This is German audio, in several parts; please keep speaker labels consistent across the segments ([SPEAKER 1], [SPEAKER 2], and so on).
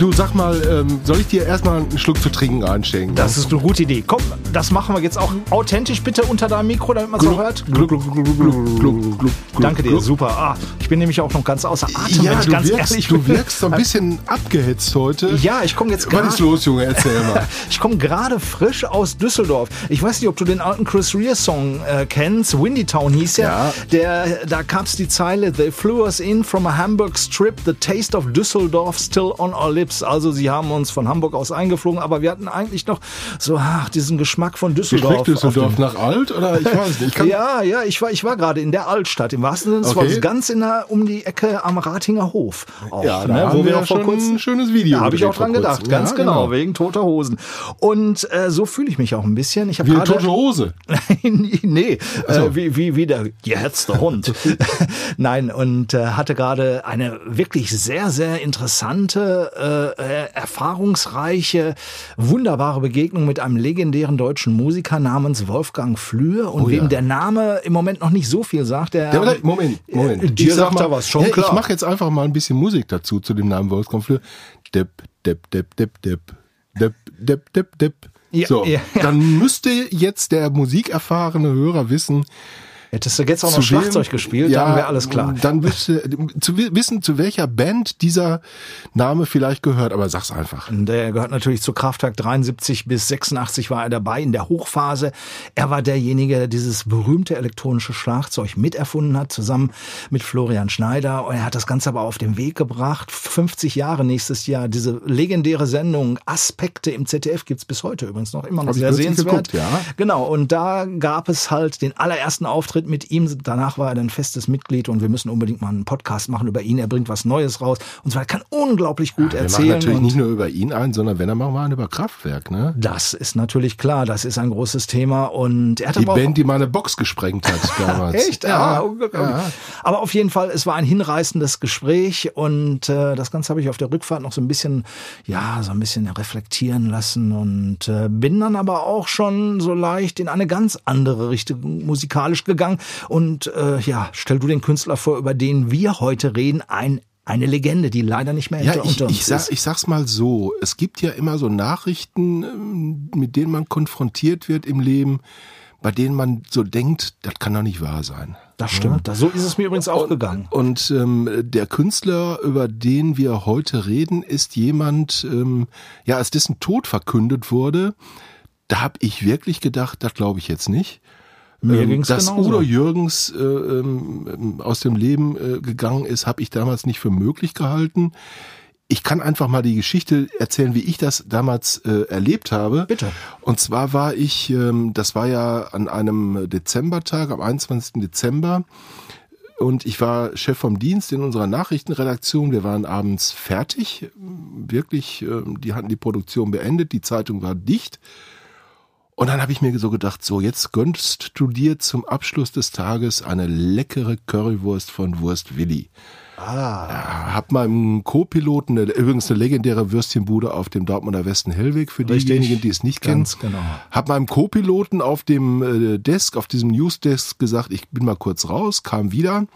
[SPEAKER 1] Du sag mal, ähm, soll ich dir erstmal einen Schluck zu trinken einstellen?
[SPEAKER 2] Das ist eine gute Idee. Komm, das machen wir jetzt auch authentisch bitte unter deinem Mikro, damit man es auch hört.
[SPEAKER 1] Gluck, gluck, gluck, gluck, gluck, gluck,
[SPEAKER 2] Danke dir, super. Ah, ich bin nämlich auch noch ganz außer Atem,
[SPEAKER 1] Ja,
[SPEAKER 2] wenn ich
[SPEAKER 1] du
[SPEAKER 2] ganz
[SPEAKER 1] wirkst,
[SPEAKER 2] ehrlich
[SPEAKER 1] du
[SPEAKER 2] bin.
[SPEAKER 1] wirkst so ein bisschen abgehetzt heute.
[SPEAKER 2] Ja, ich komme jetzt
[SPEAKER 1] Was
[SPEAKER 2] gerade.
[SPEAKER 1] ist los, Junge? Erzähl mal.
[SPEAKER 2] Ich komme gerade frisch aus Düsseldorf. Ich weiß nicht, ob du den alten Chris Rea Song äh, kennst. Windy Town hieß er.
[SPEAKER 1] Ja.
[SPEAKER 2] Der, da gab's die Zeile: They flew us in from a Hamburg strip. The taste of Düsseldorf still on our lips. Also sie haben uns von Hamburg aus eingeflogen, aber wir hatten eigentlich noch so ach, diesen Geschmack von Düsseldorf.
[SPEAKER 1] schmeckt Düsseldorf nach alt? Oder ich weiß nicht. Ich
[SPEAKER 2] Ja, ja, ich war, ich war gerade in der Altstadt, im wahrsten Sinne des
[SPEAKER 1] Okay.
[SPEAKER 2] Wortes, ganz in der, um die Ecke am Ratinger Hof. Auch,
[SPEAKER 1] Ja,
[SPEAKER 2] ne,
[SPEAKER 1] haben
[SPEAKER 2] wo wir noch vor
[SPEAKER 1] schon
[SPEAKER 2] kurzem
[SPEAKER 1] ein schönes Video
[SPEAKER 2] Da habe ich auch dran gedacht, ganz
[SPEAKER 1] Ja,
[SPEAKER 2] genau,
[SPEAKER 1] genau.
[SPEAKER 2] wegen toter Hosen. Und äh, so fühle ich mich auch ein bisschen. Ich habe
[SPEAKER 1] wie eine
[SPEAKER 2] gerade
[SPEAKER 1] tote Hose.
[SPEAKER 2] nee, äh, wie, wie, wie der gehetzte Hund. Nein, und äh, hatte gerade eine wirklich sehr, sehr interessante, äh, äh, erfahrungsreiche, wunderbare Begegnung mit einem legendären deutschen Musiker namens Wolfgang Flür und
[SPEAKER 1] Oh ja.
[SPEAKER 2] wem der Name im Moment noch nicht so viel sagt. Der,
[SPEAKER 1] Ja, warte, Moment, Moment.
[SPEAKER 2] Äh, dir
[SPEAKER 1] sag
[SPEAKER 2] sagt er was, schon
[SPEAKER 1] ja,
[SPEAKER 2] klar.
[SPEAKER 1] Ich mache jetzt einfach mal ein bisschen Musik dazu, zu dem Namen Wolfgang Fleur. Depp, depp, depp, depp, depp. Depp, depp, depp, depp.
[SPEAKER 2] Ja,
[SPEAKER 1] so,
[SPEAKER 2] ja, ja.
[SPEAKER 1] dann müsste jetzt der musikerfahrene Hörer wissen,
[SPEAKER 2] Hättest du jetzt auch noch Schlagzeug
[SPEAKER 1] wem-
[SPEAKER 2] gespielt, dann wäre alles klar.
[SPEAKER 1] Dann wüsste, zu wi- wissen, zu welcher Band dieser Name vielleicht gehört, aber sag's einfach.
[SPEAKER 2] Der gehört natürlich zu Kraftwerk 73 bis 86 war er dabei in der Hochphase. Er war derjenige, der dieses berühmte elektronische Schlagzeug miterfunden hat, zusammen mit Florian Schneider. Und er hat das Ganze aber auf den Weg gebracht. 50 Jahre nächstes Jahr. Diese legendäre Sendung Aspekte im ZDF gibt's bis heute übrigens noch immer noch
[SPEAKER 1] Hab
[SPEAKER 2] sehr sehenswert.
[SPEAKER 1] geguckt, ja.
[SPEAKER 2] Genau. Und da gab es halt den allerersten Auftritt mit ihm. Danach war er dann festes Mitglied und wir müssen unbedingt mal einen Podcast machen über ihn. Er bringt was Neues raus und zwar kann unglaublich gut
[SPEAKER 1] Wir machen
[SPEAKER 2] erzählen.
[SPEAKER 1] natürlich nicht nur über ihn ein, sondern wenn er machen wir einen über Kraftwerk, ne?
[SPEAKER 2] das ist natürlich klar, das ist ein großes Thema und er hat
[SPEAKER 1] Die
[SPEAKER 2] aber
[SPEAKER 1] Band, die meine Box gesprengt hat damals.
[SPEAKER 2] Echt?
[SPEAKER 1] Ja.
[SPEAKER 2] Ah, unglaublich. Aber auf jeden Fall, es war ein hinreißendes Gespräch und äh, das Ganze habe ich auf der Rückfahrt noch so ein bisschen, ja, so ein bisschen reflektieren lassen und äh, bin dann aber auch schon so leicht in eine ganz andere Richtung musikalisch gegangen und äh, ja, stell du den Künstler vor, über den wir heute reden, ein eine Legende, die leider nicht mehr
[SPEAKER 1] Ja,
[SPEAKER 2] unter
[SPEAKER 1] ich,
[SPEAKER 2] uns
[SPEAKER 1] ich, sag,
[SPEAKER 2] ist.
[SPEAKER 1] ich sag's mal so. Es gibt ja immer so Nachrichten, ähm, mit denen man konfrontiert wird im Leben, bei denen man so denkt, das kann doch nicht wahr sein.
[SPEAKER 2] Das stimmt. So ist es mir übrigens auch gegangen.
[SPEAKER 1] Und ähm, der Künstler, über den wir heute reden, ist jemand, ähm, ja, als dessen Tod verkündet wurde, da habe ich wirklich gedacht, das glaube ich jetzt nicht.
[SPEAKER 2] Mir
[SPEAKER 1] Ähm,
[SPEAKER 2] ging's
[SPEAKER 1] Dass
[SPEAKER 2] genauso.
[SPEAKER 1] Udo Jürgens äh, ähm, aus dem Leben äh, gegangen ist, habe ich damals nicht für möglich gehalten. Ich kann einfach mal die Geschichte erzählen, wie ich das damals äh, erlebt habe.
[SPEAKER 2] Bitte.
[SPEAKER 1] Und zwar war ich, ähm, das war ja an einem Dezembertag, am 21. Dezember, und ich war Chef vom Dienst in unserer Nachrichtenredaktion. Wir waren abends fertig, wirklich, ähm, die hatten die Produktion beendet, die Zeitung war dicht. Und dann habe ich mir so gedacht, so jetzt gönnst du dir zum Abschluss des Tages eine leckere Currywurst von Wurst Willi. Ah. Hab meinem Co-Piloten, übrigens eine legendäre Würstchenbude auf dem Dortmunder Westen Hellweg, für
[SPEAKER 2] Richtig.
[SPEAKER 1] diejenigen, die es nicht kennen.
[SPEAKER 2] Ganz genau.
[SPEAKER 1] Hab meinem Co-Piloten auf dem äh, Desk, auf diesem Newsdesk gesagt, ich bin mal kurz raus, kam wieder,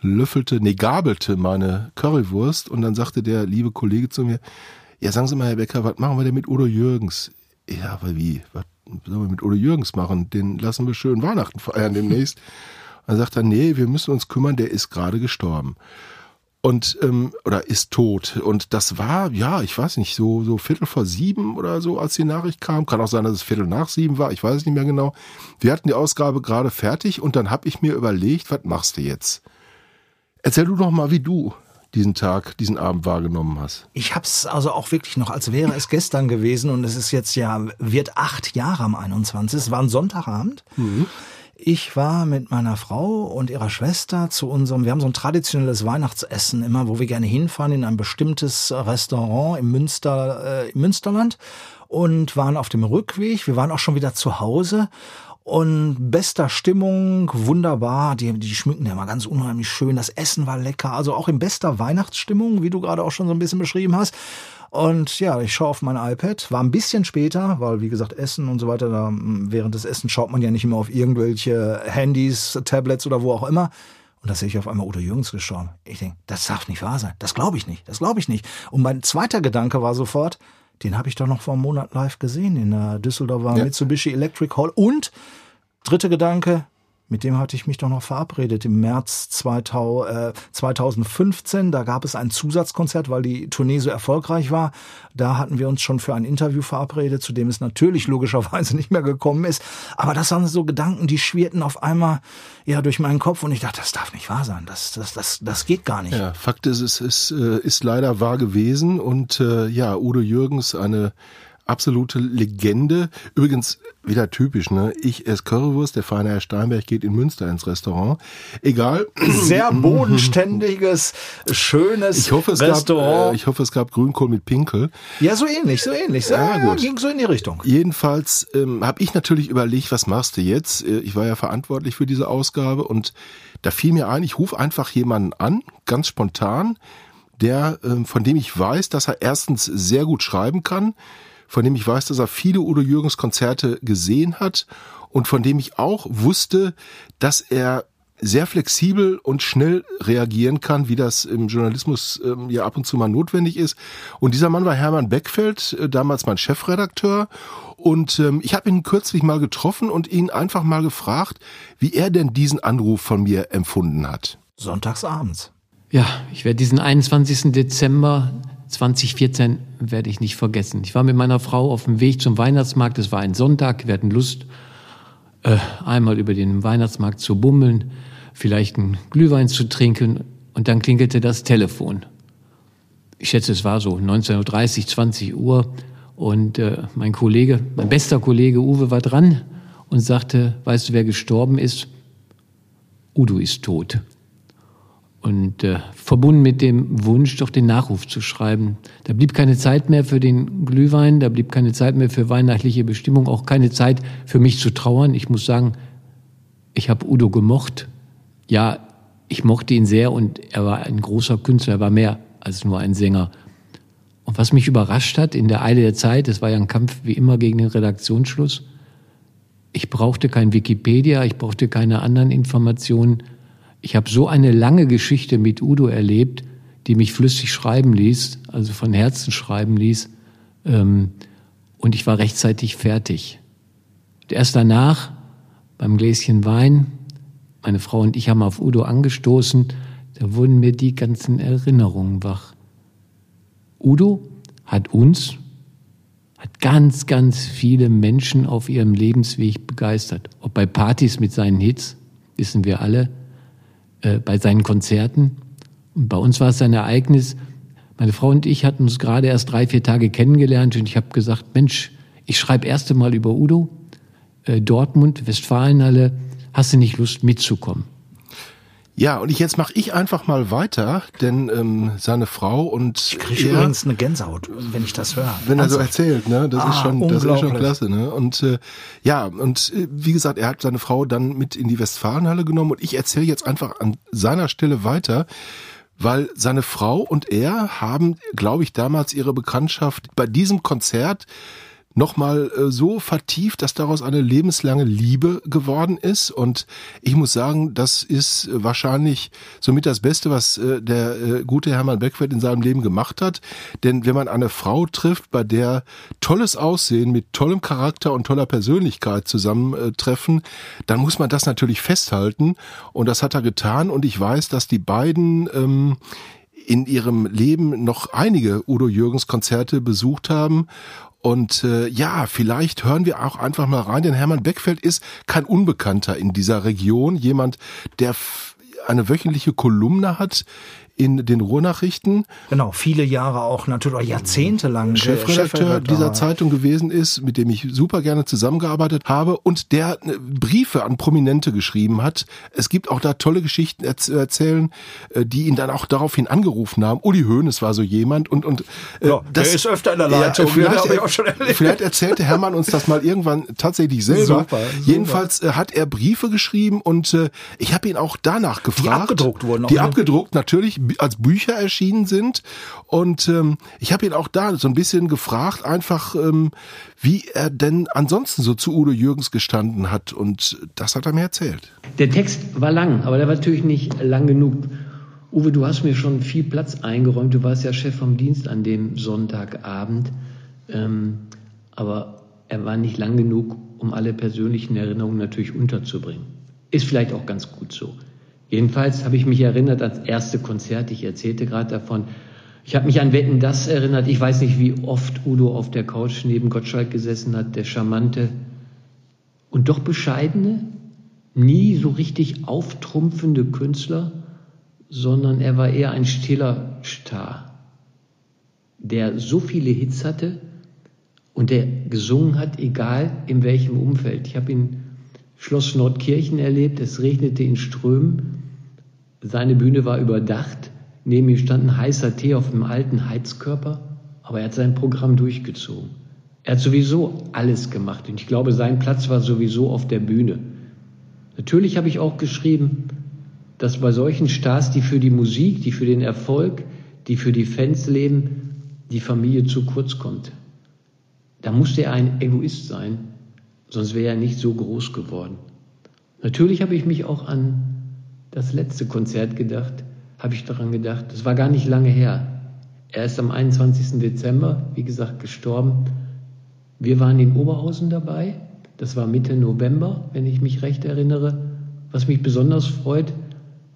[SPEAKER 1] löffelte, nee, gabelte meine Currywurst und dann sagte der liebe Kollege zu mir, ja, sagen Sie mal, Herr Becker, was machen wir denn mit Udo Jürgens? Ja, aber wie? Was sollen wir mit Udo Jürgens machen? Den lassen wir schön Weihnachten feiern demnächst. Dann sagt er, nee, wir müssen uns kümmern, der ist gerade gestorben. Und, ähm, oder ist tot. Und das war, ja, ich weiß nicht, so, so Viertel vor sieben oder so, als die Nachricht kam. Kann auch sein, dass es Viertel nach sieben war, ich weiß es nicht mehr genau. Wir hatten die Ausgabe gerade fertig und dann habe ich mir überlegt, was machst du jetzt? Erzähl du doch mal, wie du diesen Tag, diesen Abend wahrgenommen hast.
[SPEAKER 2] Ich hab's also auch wirklich noch, als wäre es gestern gewesen und es ist jetzt ja, wird acht Jahre am 21. Es war ein Sonntagabend. Ich war mit meiner Frau und ihrer Schwester zu unserem, wir haben so ein traditionelles Weihnachtsessen immer, wo wir gerne hinfahren in ein bestimmtes Restaurant im Münster, äh, im Münsterland. und waren auf dem Rückweg. Wir waren auch schon wieder zu Hause und bester Stimmung, wunderbar. Die, die schmücken ja mal ganz unheimlich schön. Das Essen war lecker, also auch in bester Weihnachtsstimmung, wie du gerade auch schon so ein bisschen beschrieben hast. Und ja, ich schaue auf mein iPad, war ein bisschen später, weil wie gesagt, Essen und so weiter, da, während des Essens schaut man ja nicht immer auf irgendwelche Handys, Tablets oder wo auch immer. Und da sehe ich auf einmal Udo Jürgens gestorben. Ich denke, das darf nicht wahr sein. Das glaube ich nicht. Das glaube ich nicht. Und mein zweiter Gedanke war sofort, den habe ich doch noch vor einem Monat live gesehen in der Düsseldorfer ja. Mitsubishi Electric Hall. Und dritter Gedanke, mit dem hatte ich mich doch noch verabredet im März 2015. Da gab es ein Zusatzkonzert, weil die Tournee so erfolgreich war. Da hatten wir uns schon für ein Interview verabredet, zu dem es natürlich logischerweise nicht mehr gekommen ist. Aber das waren so Gedanken, die schwirrten auf einmal ja durch meinen Kopf und ich dachte, das darf nicht wahr sein. Das, das, das, das geht gar nicht.
[SPEAKER 1] Ja, Fakt ist, es ist, äh, ist leider wahr gewesen und äh, ja, Udo Jürgens, eine absolute Legende. Übrigens wieder typisch, ne? Ich esse Currywurst, der feine Herr Steinberg geht in Münster ins Restaurant. Egal.
[SPEAKER 2] Sehr bodenständiges, schönes
[SPEAKER 1] ich hoffe, es Restaurant. Gab, äh, ich hoffe, es gab Grünkohl mit Pinkel.
[SPEAKER 2] Ja, so ähnlich, so ähnlich. Ja, ja, gut. ging so in die Richtung.
[SPEAKER 1] Jedenfalls ähm, habe ich natürlich überlegt, was machst du jetzt? Äh, ich war ja verantwortlich für diese Ausgabe und da fiel mir ein, ich rufe einfach jemanden an, ganz spontan, der, ähm, von dem ich weiß, dass er erstens sehr gut schreiben kann, von dem ich weiß, dass er viele Udo Jürgens Konzerte gesehen hat und von dem ich auch wusste, dass er sehr flexibel und schnell reagieren kann, wie das im Journalismus ähm, ja ab und zu mal notwendig ist. Und dieser Mann war Hermann Beckfeld, äh, damals mein Chefredakteur. Und ähm, ich habe ihn kürzlich mal getroffen und ihn einfach mal gefragt, wie er denn diesen Anruf von mir empfunden hat.
[SPEAKER 2] Sonntagsabends.
[SPEAKER 3] Ja, ich werde diesen 21. Dezember 2014 werde ich nicht vergessen. Ich war mit meiner Frau auf dem Weg zum Weihnachtsmarkt. Es war ein Sonntag. Wir hatten Lust, äh, einmal über den Weihnachtsmarkt zu bummeln, vielleicht einen Glühwein zu trinken. Und dann klingelte das Telefon. Ich schätze, es war so 19.30 Uhr, 20 Uhr. Und äh, mein Kollege, mein bester Kollege Uwe war dran und sagte, weißt du, wer gestorben ist? Udo ist tot und äh, verbunden mit dem Wunsch, doch den Nachruf zu schreiben. Da blieb keine Zeit mehr für den Glühwein, da blieb keine Zeit mehr für weihnachtliche Bestimmung, auch keine Zeit für mich zu trauern. Ich muss sagen, ich habe Udo gemocht. Ja, ich mochte ihn sehr und er war ein großer Künstler, er war mehr als nur ein Sänger. Und was mich überrascht hat in der Eile der Zeit, es war ja ein Kampf wie immer gegen den Redaktionsschluss, ich brauchte kein Wikipedia, ich brauchte keine anderen Informationen, ich habe so eine lange Geschichte mit Udo erlebt, die mich flüssig schreiben ließ, also von Herzen schreiben ließ. Ähm, und ich war rechtzeitig fertig. Und erst danach, beim Gläschen Wein, meine Frau und ich haben auf Udo angestoßen, da wurden mir die ganzen Erinnerungen wach. Udo hat uns, hat ganz, ganz viele Menschen auf ihrem Lebensweg begeistert. Ob bei Partys mit seinen Hits, wissen wir alle, äh, bei seinen Konzerten. Und bei uns war es ein Ereignis, meine Frau und ich hatten uns gerade erst drei, vier Tage kennengelernt und ich habe gesagt, Mensch, ich schreibe erst einmal über Udo, äh, Dortmund, Westfalenhalle, hast du nicht Lust mitzukommen?
[SPEAKER 1] Ja, und ich, jetzt mache ich einfach mal weiter, denn ähm, seine Frau und
[SPEAKER 2] ich kriege übrigens eine Gänsehaut, wenn ich das höre.
[SPEAKER 1] Wenn er so erzählt, ne, das ah, ist schon, das ist schon klasse, ne? Und äh, ja, und äh, wie gesagt, er hat seine Frau dann mit in die Westfalenhalle genommen und ich erzähle jetzt einfach an seiner Stelle weiter, weil seine Frau und er haben, glaube ich, damals ihre Bekanntschaft bei diesem Konzert nochmal äh, so vertieft, dass daraus eine lebenslange Liebe geworden ist. Und ich muss sagen, das ist wahrscheinlich somit das Beste, was äh, der äh, gute Hermann Beckfeld in seinem Leben gemacht hat. Denn wenn man eine Frau trifft, bei der tolles Aussehen mit tollem Charakter und toller Persönlichkeit zusammentreffen, dann muss man das natürlich festhalten. Und das hat er getan. Und ich weiß, dass die beiden ähm, in ihrem Leben noch einige Udo Jürgens Konzerte besucht haben und äh, ja, vielleicht hören wir auch einfach mal rein, denn Hermann Beckfeld ist kein Unbekannter in dieser Region, jemand, der eine wöchentliche Kolumne hat in den Ruhrnachrichten.
[SPEAKER 2] Genau, viele Jahre auch natürlich jahrzehntelang
[SPEAKER 1] Chefredakteur dieser Zeitung gewesen ist, mit dem ich super gerne zusammengearbeitet habe und der Briefe an Prominente geschrieben hat. Es gibt auch da tolle Geschichten zu erzählen, äh, die ihn dann auch daraufhin angerufen haben. Uli Hoeneß war so jemand und und
[SPEAKER 2] äh, ja, das der ist öfter in der Leitung.
[SPEAKER 1] Ja, vielleicht, vielleicht erzählte Hermann uns das mal irgendwann tatsächlich selber. Super. Jedenfalls äh, hat er Briefe geschrieben und äh, ich habe ihn auch danach gefragt. Die
[SPEAKER 2] abgedruckt wurden.
[SPEAKER 1] Die abgedruckt natürlich als Bücher erschienen sind und ähm, ich habe ihn auch da so ein bisschen gefragt, einfach ähm, wie er denn ansonsten so zu Udo Jürgens gestanden hat und das hat er mir erzählt.
[SPEAKER 3] Der Text war lang, aber der war natürlich nicht lang genug. Uwe, du hast mir schon viel Platz eingeräumt. Du warst ja Chef vom Dienst an dem Sonntagabend. Ähm, aber er war nicht lang genug, um alle persönlichen Erinnerungen natürlich unterzubringen. Ist vielleicht auch ganz gut so. Jedenfalls habe ich mich erinnert ans erste Konzert. Ich erzählte gerade davon. Ich habe mich an Wetten das erinnert. Ich weiß nicht, wie oft Udo auf der Couch neben Gottschalk gesessen hat, der charmante und doch bescheidene, nie so richtig auftrumpfende Künstler, sondern er war eher ein stiller Star, der so viele Hits hatte, und der gesungen hat, egal in welchem Umfeld. Ich habe ihn Schloss Nordkirchen erlebt, es regnete in Strömen, seine Bühne war überdacht, neben ihm stand ein heißer Tee auf einem alten Heizkörper, aber er hat sein Programm durchgezogen. Er hat sowieso alles gemacht und ich glaube, sein Platz war sowieso auf der Bühne. Natürlich habe ich auch geschrieben, dass bei solchen Stars, die für die Musik, die für den Erfolg, die für die Fans leben, die Familie zu kurz kommt. Da musste er ein Egoist sein, sonst wäre er nicht so groß geworden. Natürlich habe ich mich auch an das letzte Konzert gedacht, habe ich daran gedacht. Das war gar nicht lange her. Er ist am 21. Dezember, wie gesagt, gestorben. Wir waren in Oberhausen dabei. Das war Mitte November, wenn ich mich recht erinnere. Was mich besonders freut,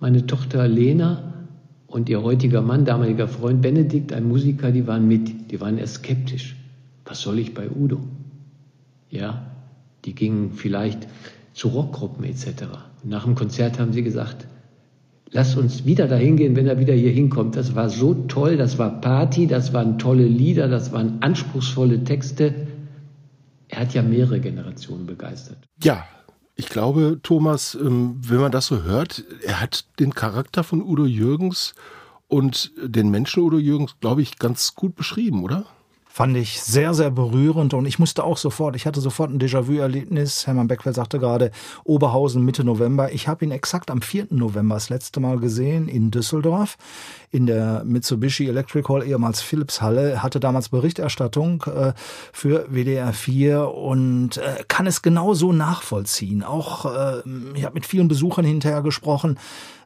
[SPEAKER 3] meine Tochter Lena und ihr heutiger Mann, damaliger Freund Benedikt, ein Musiker, die waren mit. Die waren eher skeptisch was soll ich bei Udo? Ja, die gingen vielleicht zu Rockgruppen etc. Nach dem Konzert haben sie gesagt, lass uns wieder dahin gehen, wenn er wieder hier hinkommt. Das war so toll, das war Party, das waren tolle Lieder, das waren anspruchsvolle Texte. Er hat ja mehrere Generationen begeistert.
[SPEAKER 1] Ja, ich glaube, Thomas, ähm, wenn man das so hört, er hat den Charakter von Udo Jürgens und den Menschen Udo Jürgens, glaube ich, ganz gut beschrieben, oder?
[SPEAKER 2] Fand ich sehr, sehr berührend und ich musste auch sofort, ich hatte sofort ein Déjà-vu-Erlebnis. Hermann Beckfeld sagte gerade Oberhausen Mitte November. Ich habe ihn exakt am 4. November das letzte Mal gesehen in Düsseldorf in der Mitsubishi Electric Hall, ehemals Philips Halle, hatte damals Berichterstattung äh, für WDR 4 und äh, kann es genauso nachvollziehen. Auch äh, ich habe mit vielen Besuchern hinterher gesprochen,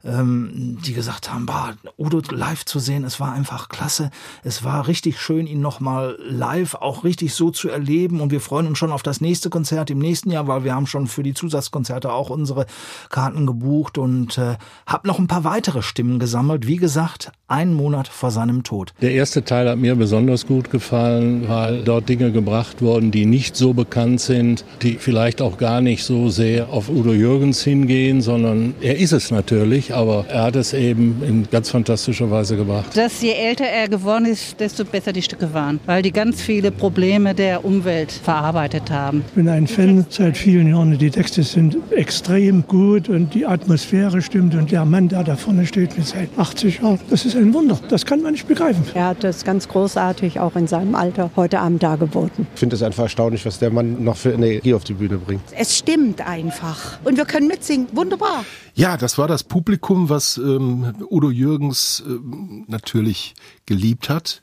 [SPEAKER 2] ähm, die gesagt haben, bah, Udo live zu sehen, es war einfach klasse. Es war richtig schön, ihn nochmal live auch richtig so zu erleben und wir freuen uns schon auf das nächste Konzert im nächsten Jahr, weil wir haben schon für die Zusatzkonzerte auch unsere Karten gebucht und äh, habe noch ein paar weitere Stimmen gesammelt. Wie gesagt, einen Monat vor seinem Tod.
[SPEAKER 4] Der erste Teil hat mir besonders gut gefallen, weil dort Dinge gebracht wurden, die nicht so bekannt sind, die vielleicht auch gar nicht so sehr auf Udo Jürgens hingehen, sondern er ist es natürlich, aber er hat es eben in ganz fantastischer Weise gebracht.
[SPEAKER 5] Dass je älter er geworden ist, desto besser die Stücke waren, weil die ganz viele Probleme der Umwelt verarbeitet haben.
[SPEAKER 6] Ich bin ein Fan seit vielen Jahren. Die Texte sind extrem gut und die Atmosphäre stimmt und der Mann, der da vorne steht mit seinen 80 Jahren, das das ist ein Wunder. Das kann man nicht begreifen.
[SPEAKER 7] Er hat das ganz großartig auch in seinem Alter heute Abend dargeboten.
[SPEAKER 8] Ich finde es einfach erstaunlich, was der Mann noch für Energie auf die Bühne bringt.
[SPEAKER 7] Es stimmt einfach. Und wir können mitsingen. Wunderbar.
[SPEAKER 1] Ja, das war das Publikum, was ähm, Udo Jürgens ähm, natürlich geliebt hat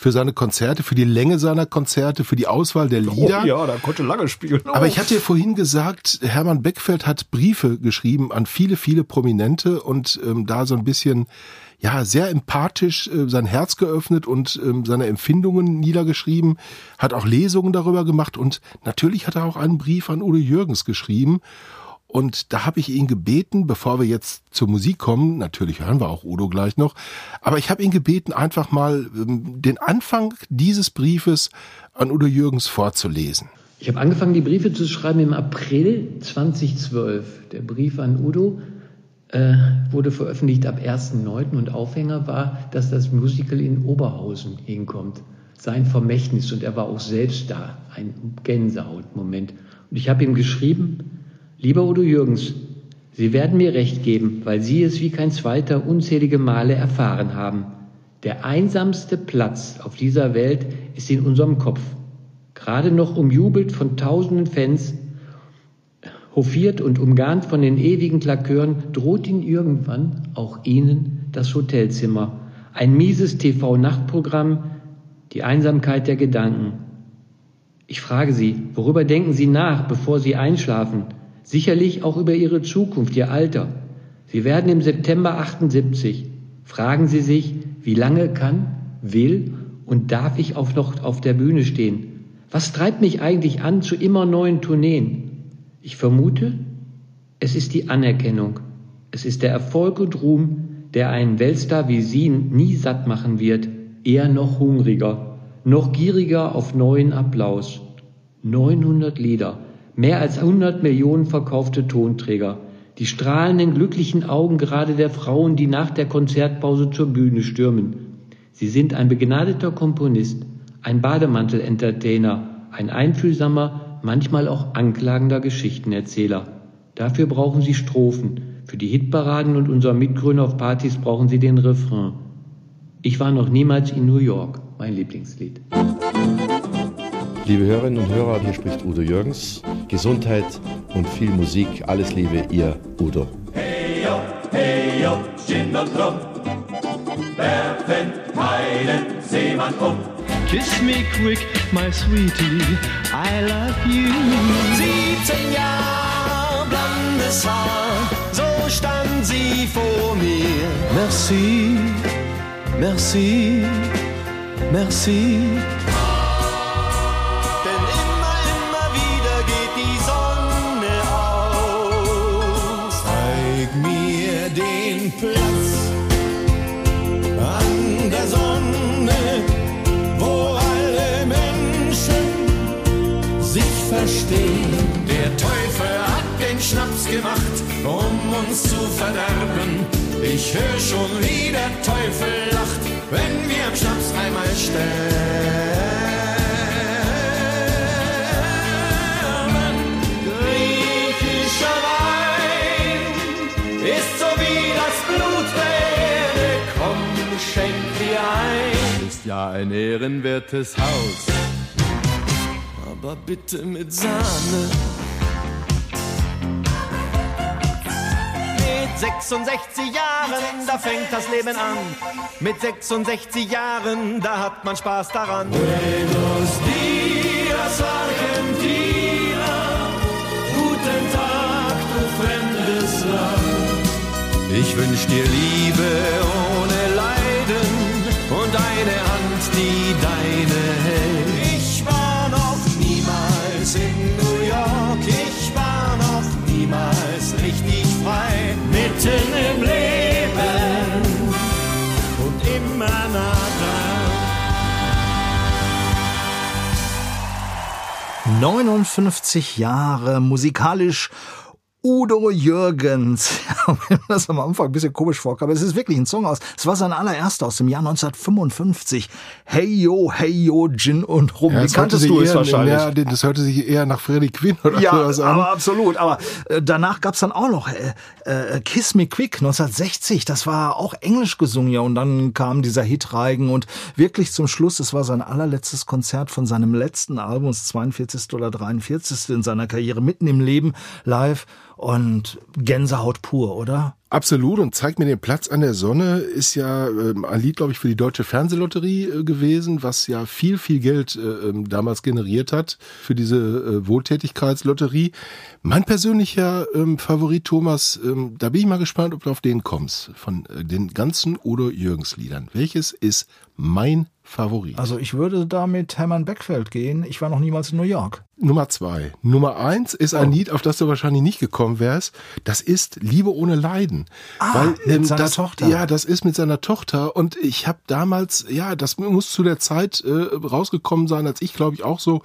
[SPEAKER 1] für seine Konzerte, für die Länge seiner Konzerte, für die Auswahl der Lieder.
[SPEAKER 2] Oh, ja, da konnte lange spielen.
[SPEAKER 1] Oh. Aber ich hatte ja vorhin gesagt, Hermann Beckfeld hat Briefe geschrieben an viele, viele Prominente und ähm, da so ein bisschen ja sehr empathisch äh, sein Herz geöffnet und ähm, seine Empfindungen niedergeschrieben, hat auch Lesungen darüber gemacht und natürlich hat er auch einen Brief an Udo Jürgens geschrieben und da habe ich ihn gebeten, bevor wir jetzt zur Musik kommen, natürlich hören wir auch Udo gleich noch, aber ich habe ihn gebeten, einfach mal ähm, den Anfang dieses Briefes an Udo Jürgens vorzulesen.
[SPEAKER 3] Ich habe angefangen, die Briefe zu schreiben im April 2012. Der Brief an Udo äh, wurde veröffentlicht ab 1.9. und Aufhänger war, dass das Musical in Oberhausen hinkommt. Sein Vermächtnis und er war auch selbst da. Ein Gänsehautmoment. Und ich habe ihm geschrieben, lieber Udo Jürgens, Sie werden mir recht geben, weil Sie es wie kein zweiter unzählige Male erfahren haben. Der einsamste Platz auf dieser Welt ist in unserem Kopf. Gerade noch umjubelt von tausenden Fans, hofiert und umgarnt von den ewigen Klakören, droht Ihnen irgendwann, auch Ihnen, das Hotelzimmer. Ein mieses TV-Nachtprogramm, die Einsamkeit der Gedanken. Ich frage Sie, worüber denken Sie nach, bevor Sie einschlafen? Sicherlich auch über Ihre Zukunft, Ihr Alter. Sie werden im September 78. Fragen Sie sich, wie lange kann, will und darf ich auch noch auf der Bühne stehen? Was treibt mich eigentlich an zu immer neuen Tourneen? Ich vermute, es ist die Anerkennung. Es ist der Erfolg und Ruhm, der einen Weltstar wie Sie nie satt machen wird, eher noch hungriger, noch gieriger auf neuen Applaus. 900 Lieder, mehr als 100 Millionen verkaufte Tonträger, die strahlenden, glücklichen Augen gerade der Frauen, die nach der Konzertpause zur Bühne stürmen. Sie sind ein begnadeter Komponist, ein Bademantel-Entertainer, ein einfühlsamer, manchmal auch anklagender Geschichtenerzähler. Dafür brauchen Sie Strophen. Für die Hitparaden und unser Mitgrüner auf Partys brauchen Sie den Refrain. Ich war noch niemals in New York, mein Lieblingslied.
[SPEAKER 9] Liebe Hörerinnen und Hörer, hier spricht Udo Jürgens. Gesundheit und viel Musik. Alles Liebe, Ihr Udo.
[SPEAKER 10] Hey yo, hey yo, Gin und Rum. Wer fängt keinen Seemann um?
[SPEAKER 11] Kiss me quick, my sweetie, I love you.
[SPEAKER 12] 17 Jahre blondes Haar, so stand sie vor mir.
[SPEAKER 11] Merci, merci, merci.
[SPEAKER 12] Verstehen. Der Teufel hat den Schnaps gemacht, um uns zu verderben. Ich höre schon, wie der Teufel lacht, wenn wir am Schnaps einmal sterben. Griechischer Wein ist so wie das Blut der Erde. Komm, schenk dir ein.
[SPEAKER 13] Ist ja ein ehrenwertes Haus.
[SPEAKER 12] Aber bitte mit Sahne. Mit 66 Jahren, da fängt das Leben an. Mit 66 Jahren, da hat man Spaß daran. Buenos dias, Argentina. Guten Tag, du fremdes Land. Ich wünsch dir Liebe ohne Leiden und eine Hand, die deine niemals richtig frei. Mitten im Leben und immer nah dran.
[SPEAKER 2] 59 Jahre musikalisch Udo Jürgens. Ja, wenn das am Anfang ein bisschen komisch vorkam, aber es ist wirklich ein Song aus. Es war sein allererster aus dem Jahr 1955. Hey yo, hey yo, Gin und Rum.
[SPEAKER 1] Ja,
[SPEAKER 2] Wie
[SPEAKER 1] das hörte
[SPEAKER 2] kanntest
[SPEAKER 1] sich
[SPEAKER 2] du es
[SPEAKER 1] eher-
[SPEAKER 2] wahrscheinlich?
[SPEAKER 1] Ja, das hörte sich eher nach Freddie Quinn oder
[SPEAKER 2] ja,
[SPEAKER 1] sowas an.
[SPEAKER 2] aber absolut. Aber äh, danach gab's dann auch noch äh, äh, Kiss Me Quick 1960. Das war auch englisch gesungen, ja. Und dann kam dieser Hitreigen und wirklich zum Schluss, es war sein allerletztes Konzert von seinem letzten Album, das 42. oder 43. in seiner Karriere, mitten im Leben, live und Gänsehaut pur, oder?
[SPEAKER 1] Absolut und zeigt mir den Platz an der Sonne ist ja ähm, ein Lied, glaube ich, für die deutsche Fernsehlotterie äh, gewesen, was ja viel, viel Geld äh, ähm, damals generiert hat für diese äh, Wohltätigkeitslotterie. Mein persönlicher ähm, Favorit, Thomas, ähm, da bin ich mal gespannt, ob du auf den kommst, von äh, den ganzen Udo Jürgens Liedern. Welches ist mein Favorit?
[SPEAKER 2] Also ich würde da mit Hermann Beckfeld gehen. Ich war noch niemals in New York.
[SPEAKER 1] Nummer zwei. Nummer eins ist ein
[SPEAKER 2] Oh.
[SPEAKER 1] Lied, auf das du wahrscheinlich nicht gekommen wärst. Das ist Liebe ohne Leiden.
[SPEAKER 2] Ah, mit seiner
[SPEAKER 1] das,
[SPEAKER 2] Tochter.
[SPEAKER 1] Ja, das ist mit seiner Tochter. Und ich habe damals, ja, das muss zu der Zeit äh, rausgekommen sein, als ich, glaube ich, auch so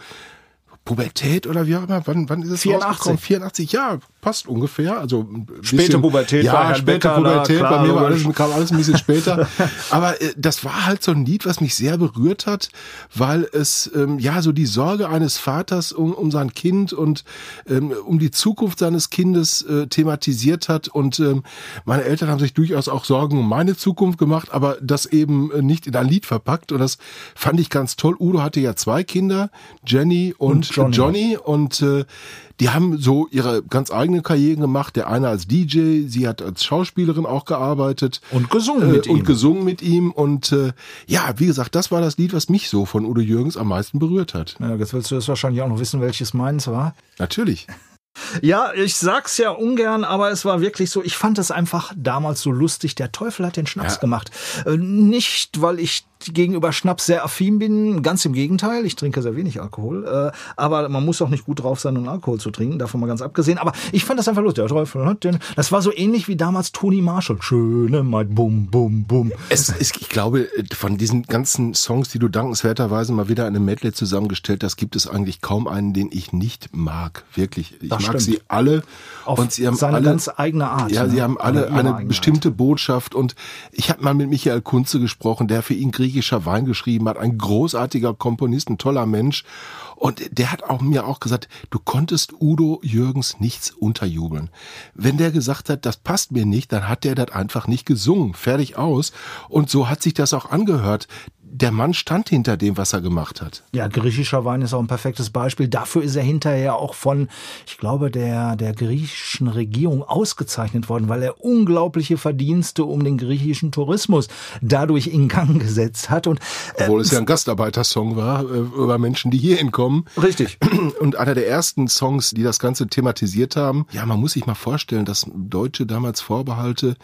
[SPEAKER 1] Pubertät oder wie auch immer. Wann, wann ist es
[SPEAKER 2] 84.
[SPEAKER 1] rausgekommen? 84, ja, passt ungefähr. Also ein
[SPEAKER 2] Späte
[SPEAKER 1] bisschen-
[SPEAKER 2] Pubertät
[SPEAKER 1] ja,
[SPEAKER 2] bei Herrn
[SPEAKER 1] späte
[SPEAKER 2] Becker,
[SPEAKER 1] Pubertät.
[SPEAKER 2] klar,
[SPEAKER 1] bei mir war alles, kam alles ein bisschen später. Aber äh, das war halt so ein Lied, was mich sehr berührt hat, weil es ähm, ja so die Sorge eines Vaters um, um sein Kind und ähm, um die Zukunft seines Kindes äh, thematisiert hat. Und ähm, meine Eltern haben sich durchaus auch Sorgen um meine Zukunft gemacht, aber das eben äh, nicht in ein Lied verpackt. Und das fand ich ganz toll. Udo hatte ja zwei Kinder, Jenny Und
[SPEAKER 2] Johnny.
[SPEAKER 1] Johnny. Und äh, die haben so ihre ganz eigene Karrieren gemacht. Der eine als DJ, sie hat als Schauspielerin auch gearbeitet.
[SPEAKER 2] Und gesungen mit
[SPEAKER 1] äh, Und
[SPEAKER 2] ihm.
[SPEAKER 1] gesungen mit ihm. Und äh, ja, wie gesagt, das war das Lied, was mich so von Udo Jürgens am meisten berührt hat.
[SPEAKER 2] Ja, jetzt willst du das wahrscheinlich auch noch wissen, welches meins war.
[SPEAKER 1] Natürlich.
[SPEAKER 2] Ja, ich sag's ja ungern, aber es war wirklich so, ich fand es einfach damals so lustig. Der Teufel hat den Schnaps
[SPEAKER 1] Ja.
[SPEAKER 2] gemacht. Äh, Nicht, weil ich gegenüber Schnaps sehr affin bin, ganz im Gegenteil. Ich trinke sehr wenig Alkohol. Äh, Aber man muss auch nicht gut drauf sein, um Alkohol zu trinken, davon mal ganz abgesehen. Aber ich fand das einfach lustig. Der Teufel hat den. Das war so ähnlich wie damals Toni Marshall. Schöne Maid, bum, bum, bum.
[SPEAKER 1] Es ist, ich glaube, von diesen ganzen Songs, die du dankenswerterweise mal wieder in einem Medley zusammengestellt hast, gibt es eigentlich kaum einen, den ich nicht mag. Wirklich. Ich
[SPEAKER 2] Das
[SPEAKER 1] mag
[SPEAKER 2] stimmt.
[SPEAKER 1] sie alle.
[SPEAKER 2] Auf
[SPEAKER 1] und sie haben
[SPEAKER 2] seine
[SPEAKER 1] alle,
[SPEAKER 2] ganz eigene Art.
[SPEAKER 1] Ja,
[SPEAKER 2] ne?
[SPEAKER 1] sie haben alle eine bestimmte Botschaft und ich habe mal mit Michael Kunze gesprochen, der für ihn griechischer Wein geschrieben hat, ein großartiger Komponist, ein toller Mensch und der hat auch mir auch gesagt, du konntest Udo Jürgens nichts unterjubeln. Wenn der gesagt hat, das passt mir nicht, dann hat der das einfach nicht gesungen, fertig aus und so hat sich das auch angehört. Der Mann stand hinter dem, was er gemacht hat.
[SPEAKER 2] Ja, griechischer Wein ist auch ein perfektes Beispiel. Dafür ist er hinterher auch von, ich glaube, der, der griechischen Regierung ausgezeichnet worden, weil er unglaubliche Verdienste um den griechischen Tourismus dadurch in Gang gesetzt hat. Und, äh,
[SPEAKER 1] Obwohl es ja ein Gastarbeitersong war, äh, über Menschen, die hierhin kommen.
[SPEAKER 2] Richtig.
[SPEAKER 1] Und einer der ersten Songs, die das Ganze thematisiert haben. Ja, man muss sich mal vorstellen, dass Deutsche damals Vorbehalte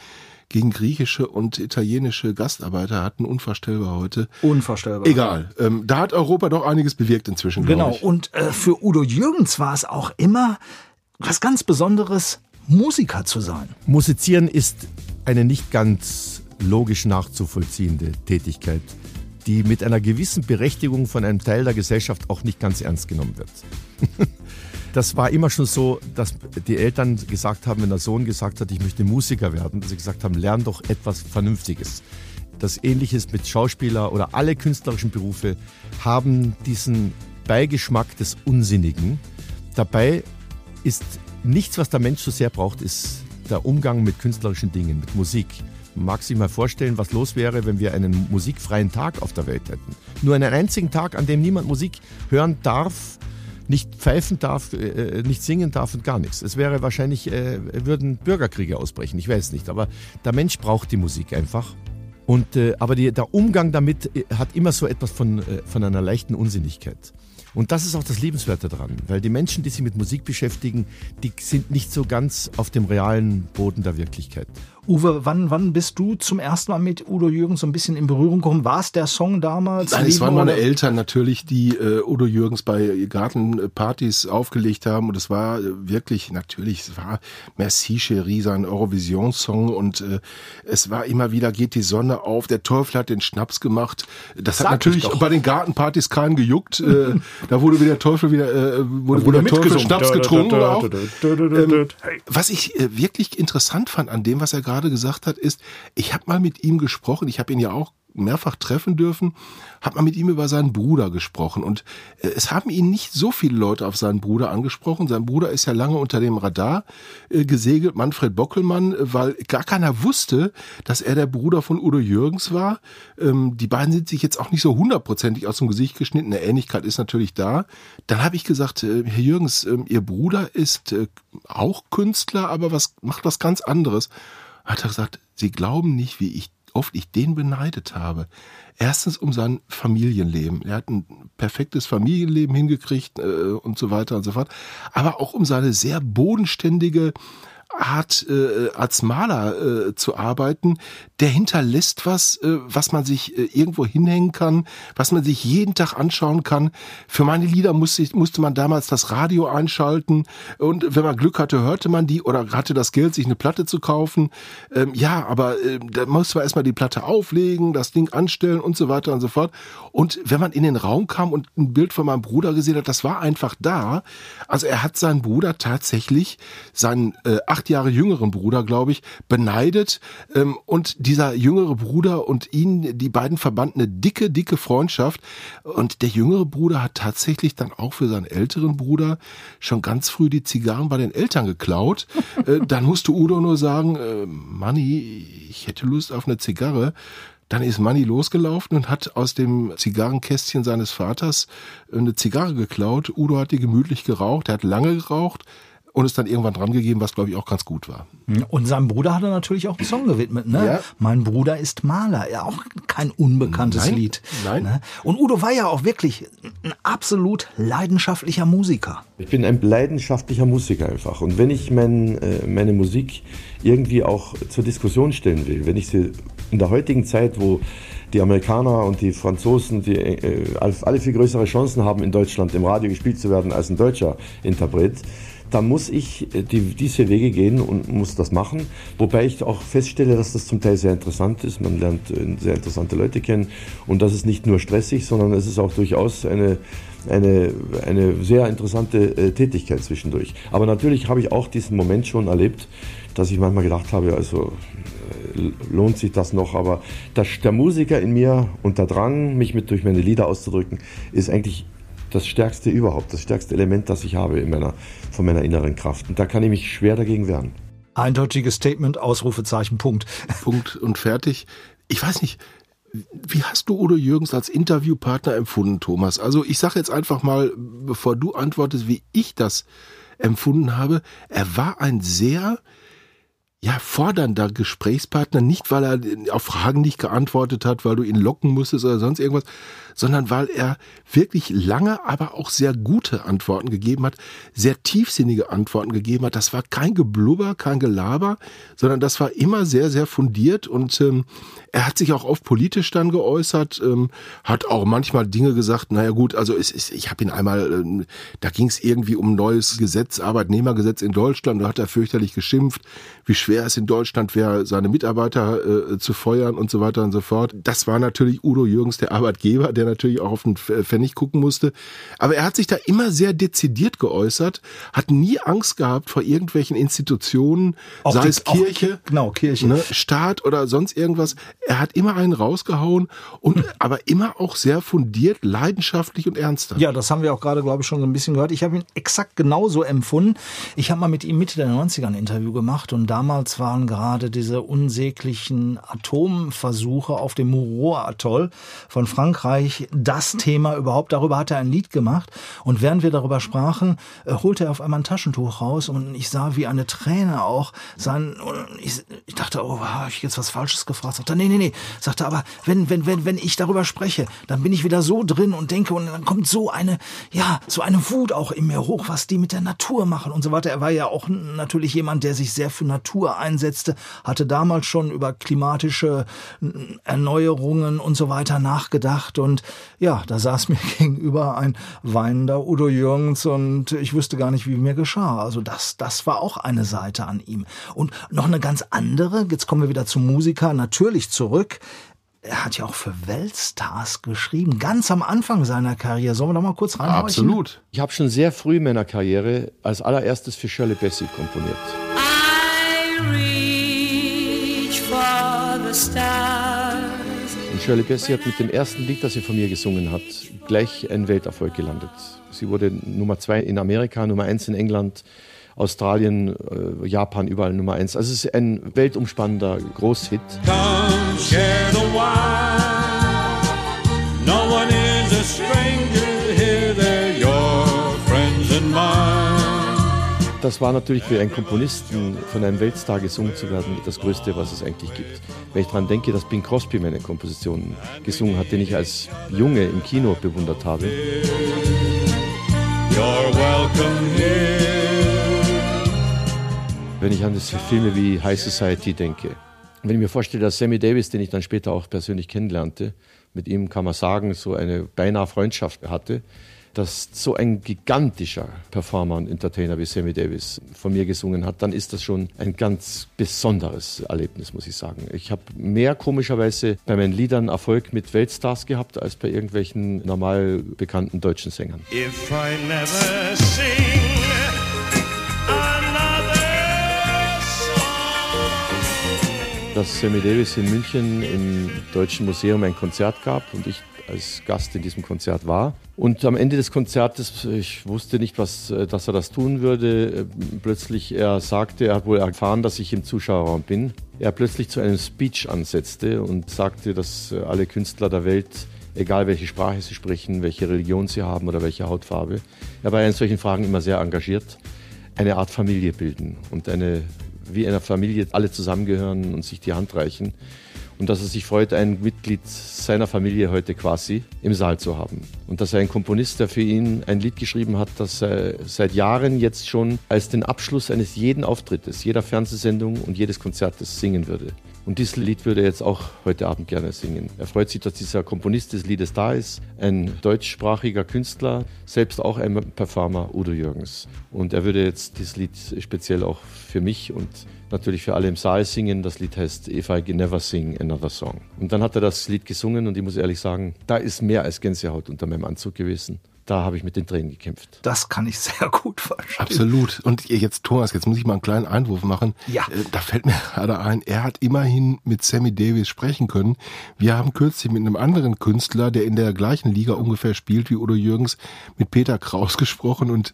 [SPEAKER 1] gegen griechische und italienische Gastarbeiter hatten. Unvorstellbar heute.
[SPEAKER 2] Unvorstellbar.
[SPEAKER 1] Egal. Ähm, da hat Europa doch einiges bewirkt inzwischen,
[SPEAKER 2] Genau. Und äh, für Udo Jürgens war es auch immer was ganz Besonderes, Musiker zu sein.
[SPEAKER 14] Musizieren ist eine nicht ganz logisch nachzuvollziehende Tätigkeit, die mit einer gewissen Berechtigung von einem Teil der Gesellschaft auch nicht ganz ernst genommen wird. Das war immer schon so, dass die Eltern gesagt haben, wenn der Sohn gesagt hat, ich möchte Musiker werden, dass sie gesagt haben, lern doch etwas Vernünftiges. Das Ähnliches mit Schauspieler oder alle künstlerischen Berufe haben diesen Beigeschmack des Unsinnigen. Dabei ist nichts, was der Mensch so sehr braucht, ist der Umgang mit künstlerischen Dingen, mit Musik. Man mag sich mal vorstellen, was los wäre, wenn wir einen musikfreien Tag auf der Welt hätten. Nur einen einzigen Tag, an dem niemand Musik hören darf, nicht pfeifen darf, äh, nicht singen darf und gar nichts. Es wäre wahrscheinlich, äh, würden Bürgerkriege ausbrechen, ich weiß nicht. Aber der Mensch braucht die Musik einfach. Und, äh, aber die, der Umgang damit äh, hat immer so etwas von, äh, von einer leichten Unsinnigkeit. Und das ist auch das Liebenswerte daran, weil die Menschen, die sich mit Musik beschäftigen, die sind nicht so ganz auf dem realen Boden der Wirklichkeit.
[SPEAKER 2] Uwe, wann, wann bist du zum ersten Mal mit Udo Jürgens so ein bisschen in Berührung gekommen? War es der Song damals?
[SPEAKER 1] Nein, es waren meine
[SPEAKER 2] oder-
[SPEAKER 1] Eltern natürlich, die äh, Udo Jürgens bei Gartenpartys aufgelegt haben und es war äh, wirklich, natürlich, es war Merci Cherie, sein Eurovision-Song und äh, es war immer wieder, geht die Sonne auf, der Teufel hat den Schnaps gemacht. Das
[SPEAKER 2] Sag
[SPEAKER 1] hat
[SPEAKER 2] ich
[SPEAKER 1] natürlich bei den Gartenpartys keinen gejuckt. äh, da wurde wieder der Teufel wieder, äh, wurde,
[SPEAKER 2] wurde
[SPEAKER 1] Teufel. Schnaps getrunken. Ähm, was ich äh, wirklich interessant fand an dem, was er gerade gesagt hat, ist, ich habe mal mit ihm gesprochen, ich habe ihn ja auch mehrfach treffen dürfen, habe mal mit ihm über seinen Bruder gesprochen und äh, es haben ihn nicht so viele Leute auf seinen Bruder angesprochen. Sein Bruder ist ja lange unter dem Radar äh, gesegelt, Manfred Bockelmann, äh, weil gar keiner wusste, dass er der Bruder von Udo Jürgens war. Ähm, die beiden sind sich jetzt auch nicht so hundertprozentig aus dem Gesicht geschnitten. Eine Ähnlichkeit ist natürlich da. Dann habe ich gesagt, Herr Jürgens, äh, Ihr Bruder ist auch Künstler, aber was macht was ganz anderes. Hat er gesagt, Sie glauben nicht, wie ich oft ich den beneidet habe. Erstens um sein Familienleben. Er hat ein perfektes Familienleben hingekriegt äh, und so weiter und so fort. Aber auch um seine sehr bodenständige Art äh, als Maler äh, zu arbeiten, der hinterlässt was, äh, was man sich äh, irgendwo hinhängen kann, was man sich jeden Tag anschauen kann. Für meine Lieder musste, musste man damals das Radio einschalten und wenn man Glück hatte, hörte man die oder hatte das Geld, sich eine Platte zu kaufen. Ähm, ja, aber äh, da musste man erstmal die Platte auflegen, das Ding anstellen und so weiter und so fort. Und wenn man in den Raum kam und ein Bild von meinem Bruder gesehen hat, das war einfach da. Also er hat seinen Bruder tatsächlich, seinen äh, Jahre jüngeren Bruder, glaube ich, beneidet ähm, und dieser jüngere Bruder und ihn, die beiden verbanden eine dicke, dicke Freundschaft. Und der jüngere Bruder hat tatsächlich dann auch für seinen älteren Bruder schon ganz früh die Zigarren bei den Eltern geklaut. äh, dann musste Udo nur sagen, äh, Manni, ich hätte Lust auf eine Zigarre. Dann ist Manni losgelaufen und hat aus dem Zigarrenkästchen seines Vaters eine Zigarre geklaut. Udo hat die gemütlich geraucht, er hat lange geraucht und es dann irgendwann dran gegeben, was glaube ich auch ganz gut war.
[SPEAKER 2] Und seinem Bruder hat er natürlich auch einen Song gewidmet. Ne?
[SPEAKER 1] Ja.
[SPEAKER 2] Mein Bruder ist Maler. Ja, auch kein unbekanntes
[SPEAKER 1] Nein,
[SPEAKER 2] Lied.
[SPEAKER 1] nein.
[SPEAKER 2] Ne? Und Udo war ja auch wirklich ein absolut leidenschaftlicher Musiker.
[SPEAKER 14] Ich bin ein leidenschaftlicher Musiker einfach. Und wenn ich mein, äh, meine Musik irgendwie auch zur Diskussion stellen will, wenn ich sie in der heutigen Zeit, wo die Amerikaner und die Franzosen die, äh, alle viel größere Chancen haben, in Deutschland im Radio gespielt zu werden als ein deutscher Interpret, da muss ich äh, die, diese Wege gehen und muss das machen. Wobei ich auch feststelle, dass das zum Teil sehr interessant ist. Man lernt äh, sehr interessante Leute kennen und das ist nicht nur stressig, sondern es ist auch durchaus eine, eine, eine sehr interessante äh, Tätigkeit zwischendurch. Aber natürlich habe ich auch diesen Moment schon erlebt, dass ich manchmal gedacht habe, also lohnt sich das noch, aber das, der Musiker in mir und der Drang, mich mit durch meine Lieder auszudrücken, ist eigentlich das stärkste überhaupt, das stärkste Element, das ich habe in meiner, von meiner inneren Kraft. Und da kann ich mich schwer dagegen wehren.
[SPEAKER 2] Eindeutiges Statement, Ausrufezeichen, Punkt.
[SPEAKER 1] Punkt und fertig. Ich weiß nicht, wie hast du Udo Jürgens als Interviewpartner empfunden, Thomas? Also ich sage jetzt einfach mal, bevor du antwortest, wie ich das empfunden habe. Er war ein sehr ja, fordernder Gesprächspartner, nicht weil er auf Fragen nicht geantwortet hat, weil du ihn locken musstest oder sonst irgendwas, sondern weil er wirklich lange, aber auch sehr gute Antworten gegeben hat, sehr tiefsinnige Antworten gegeben hat. Das war kein Geblubber, kein Gelaber, sondern das war immer sehr, sehr fundiert und ähm, er hat sich auch oft politisch dann geäußert, ähm, hat auch manchmal Dinge gesagt, naja gut, also es ist, ich habe ihn einmal, ähm, da ging es irgendwie um neues Gesetz, Arbeitnehmergesetz in Deutschland, da hat er fürchterlich geschimpft, wie schwer es in Deutschland wäre, seine Mitarbeiter äh, zu feuern und so weiter und so fort. Das war natürlich Udo Jürgens, der Arbeitgeber, der natürlich auch auf den Pfennig gucken musste. Aber er hat sich da immer sehr dezidiert geäußert, hat nie Angst gehabt vor irgendwelchen Institutionen,
[SPEAKER 2] Auch
[SPEAKER 1] sei
[SPEAKER 2] die-
[SPEAKER 1] es
[SPEAKER 2] auch-
[SPEAKER 1] Kirche,
[SPEAKER 2] genau, Kirche.
[SPEAKER 1] ne, Staat oder sonst irgendwas. Er hat immer einen rausgehauen und aber immer auch sehr fundiert, leidenschaftlich und ernsthaft.
[SPEAKER 2] Ja, das haben wir auch gerade, glaube ich, schon so ein bisschen gehört. Ich habe ihn exakt genauso empfunden. Ich habe mal mit ihm Mitte der 90er ein Interview gemacht und damals waren gerade diese unsäglichen Atomversuche auf dem Mururoa-Atoll von Frankreich das Thema überhaupt. Darüber hat er ein Lied gemacht und während wir darüber sprachen, äh, holte er auf einmal ein Taschentuch raus und ich sah wie eine Träne auch sein. Ich, ich dachte, oh, habe ich jetzt was Falsches gefragt? Sagte, nee, nee, nee. Sagte, aber wenn, wenn, wenn, wenn ich darüber spreche, dann bin ich wieder so drin und denke und dann kommt so eine, ja, so eine Wut auch in mir hoch, was die mit der Natur machen und so weiter. Er war ja auch natürlich jemand, der sich sehr für Natur einsetzte, hatte damals schon über klimatische n- Erneuerungen und so weiter nachgedacht und ja, da saß mir gegenüber ein weinender Udo Jürgens und ich wüsste gar nicht, wie mir geschah. Also das, das war auch eine Seite an ihm. Und noch eine ganz andere, jetzt kommen wir wieder zum Musiker, natürlich zurück. Er hat ja auch für Weltstars geschrieben, ganz am Anfang seiner Karriere. Sollen wir da mal kurz reinhorchen?
[SPEAKER 14] Ich habe schon sehr früh in meiner Karriere als allererstes für Shirley Bassey komponiert.
[SPEAKER 15] reach for the stars.
[SPEAKER 14] Shirley Bassey hat mit dem ersten Lied, das sie von mir gesungen hat, gleich einen Welterfolg gelandet. Sie wurde Nummer zwei in Amerika, Nummer eins in England, Australien, äh, Japan, überall Nummer eins. Also es ist ein weltumspannender Großhit.
[SPEAKER 12] Come share the wine.
[SPEAKER 14] Das war natürlich für einen Komponisten von einem Weltstar gesungen zu werden das Größte, was es eigentlich gibt. Wenn ich daran denke, dass Bing Crosby meine Kompositionen gesungen hat, den ich als Junge im Kino bewundert habe.
[SPEAKER 12] You're welcome here.
[SPEAKER 14] wenn ich an das Filme wie High Society denke. Wenn ich mir vorstelle, dass Sammy Davis, den ich dann später auch persönlich kennenlernte, mit ihm kann man sagen, so eine beinahe Freundschaft hatte, dass so ein gigantischer Performer und Entertainer wie Sammy Davis von mir gesungen hat, dann ist das schon ein ganz besonderes Erlebnis, muss ich sagen. Ich habe mehr komischerweise bei meinen Liedern Erfolg mit Weltstars gehabt als bei irgendwelchen normal bekannten deutschen Sängern.
[SPEAKER 12] If I never sing
[SPEAKER 14] dass Sammy Davis in München im Deutschen Museum ein Konzert gab und ich als Gast in diesem Konzert war. Und am Ende des Konzertes, ich wusste nicht, was, äh, dass er das tun würde. Äh, plötzlich, er sagte, er hat wohl erfahren, dass ich im Zuschauerraum bin. Er plötzlich zu einem Speech ansetzte und sagte, dass äh, alle Künstler der Welt, egal welche Sprache sie sprechen, welche Religion sie haben oder welche Hautfarbe, er war in solchen Fragen immer sehr engagiert, eine Art Familie bilden und eine wie in einer Familie alle zusammengehören und sich die Hand reichen. Und dass er sich freut, ein Mitglied seiner Familie heute quasi im Saal zu haben. Und dass er ein Komponist, der für ihn ein Lied geschrieben hat, das er seit Jahren jetzt schon als den Abschluss eines jeden Auftrittes, jeder Fernsehsendung und jedes Konzertes singen würde. Und dieses Lied würde er jetzt auch heute Abend gerne singen. Er freut sich, dass dieser Komponist des Liedes da ist, ein deutschsprachiger Künstler, selbst auch ein Performer, Udo Jürgens. Und er würde jetzt dieses Lied speziell auch für mich und natürlich für alle im Saal singen. Das Lied heißt If I Never Sing Another Song. Und dann hat er das Lied gesungen und ich muss ehrlich sagen, da ist mehr als Gänsehaut unter meinem Anzug gewesen da habe ich mit den Tränen gekämpft.
[SPEAKER 2] Das kann ich sehr gut verstehen.
[SPEAKER 1] Absolut. Und jetzt, Thomas, jetzt muss ich mal einen kleinen Einwurf machen.
[SPEAKER 2] Ja.
[SPEAKER 1] Äh, da fällt mir gerade ein, er hat immerhin mit Sammy Davis sprechen können. Wir haben kürzlich mit einem anderen Künstler, der in der gleichen Liga ungefähr spielt wie Udo Jürgens, mit Peter Kraus gesprochen und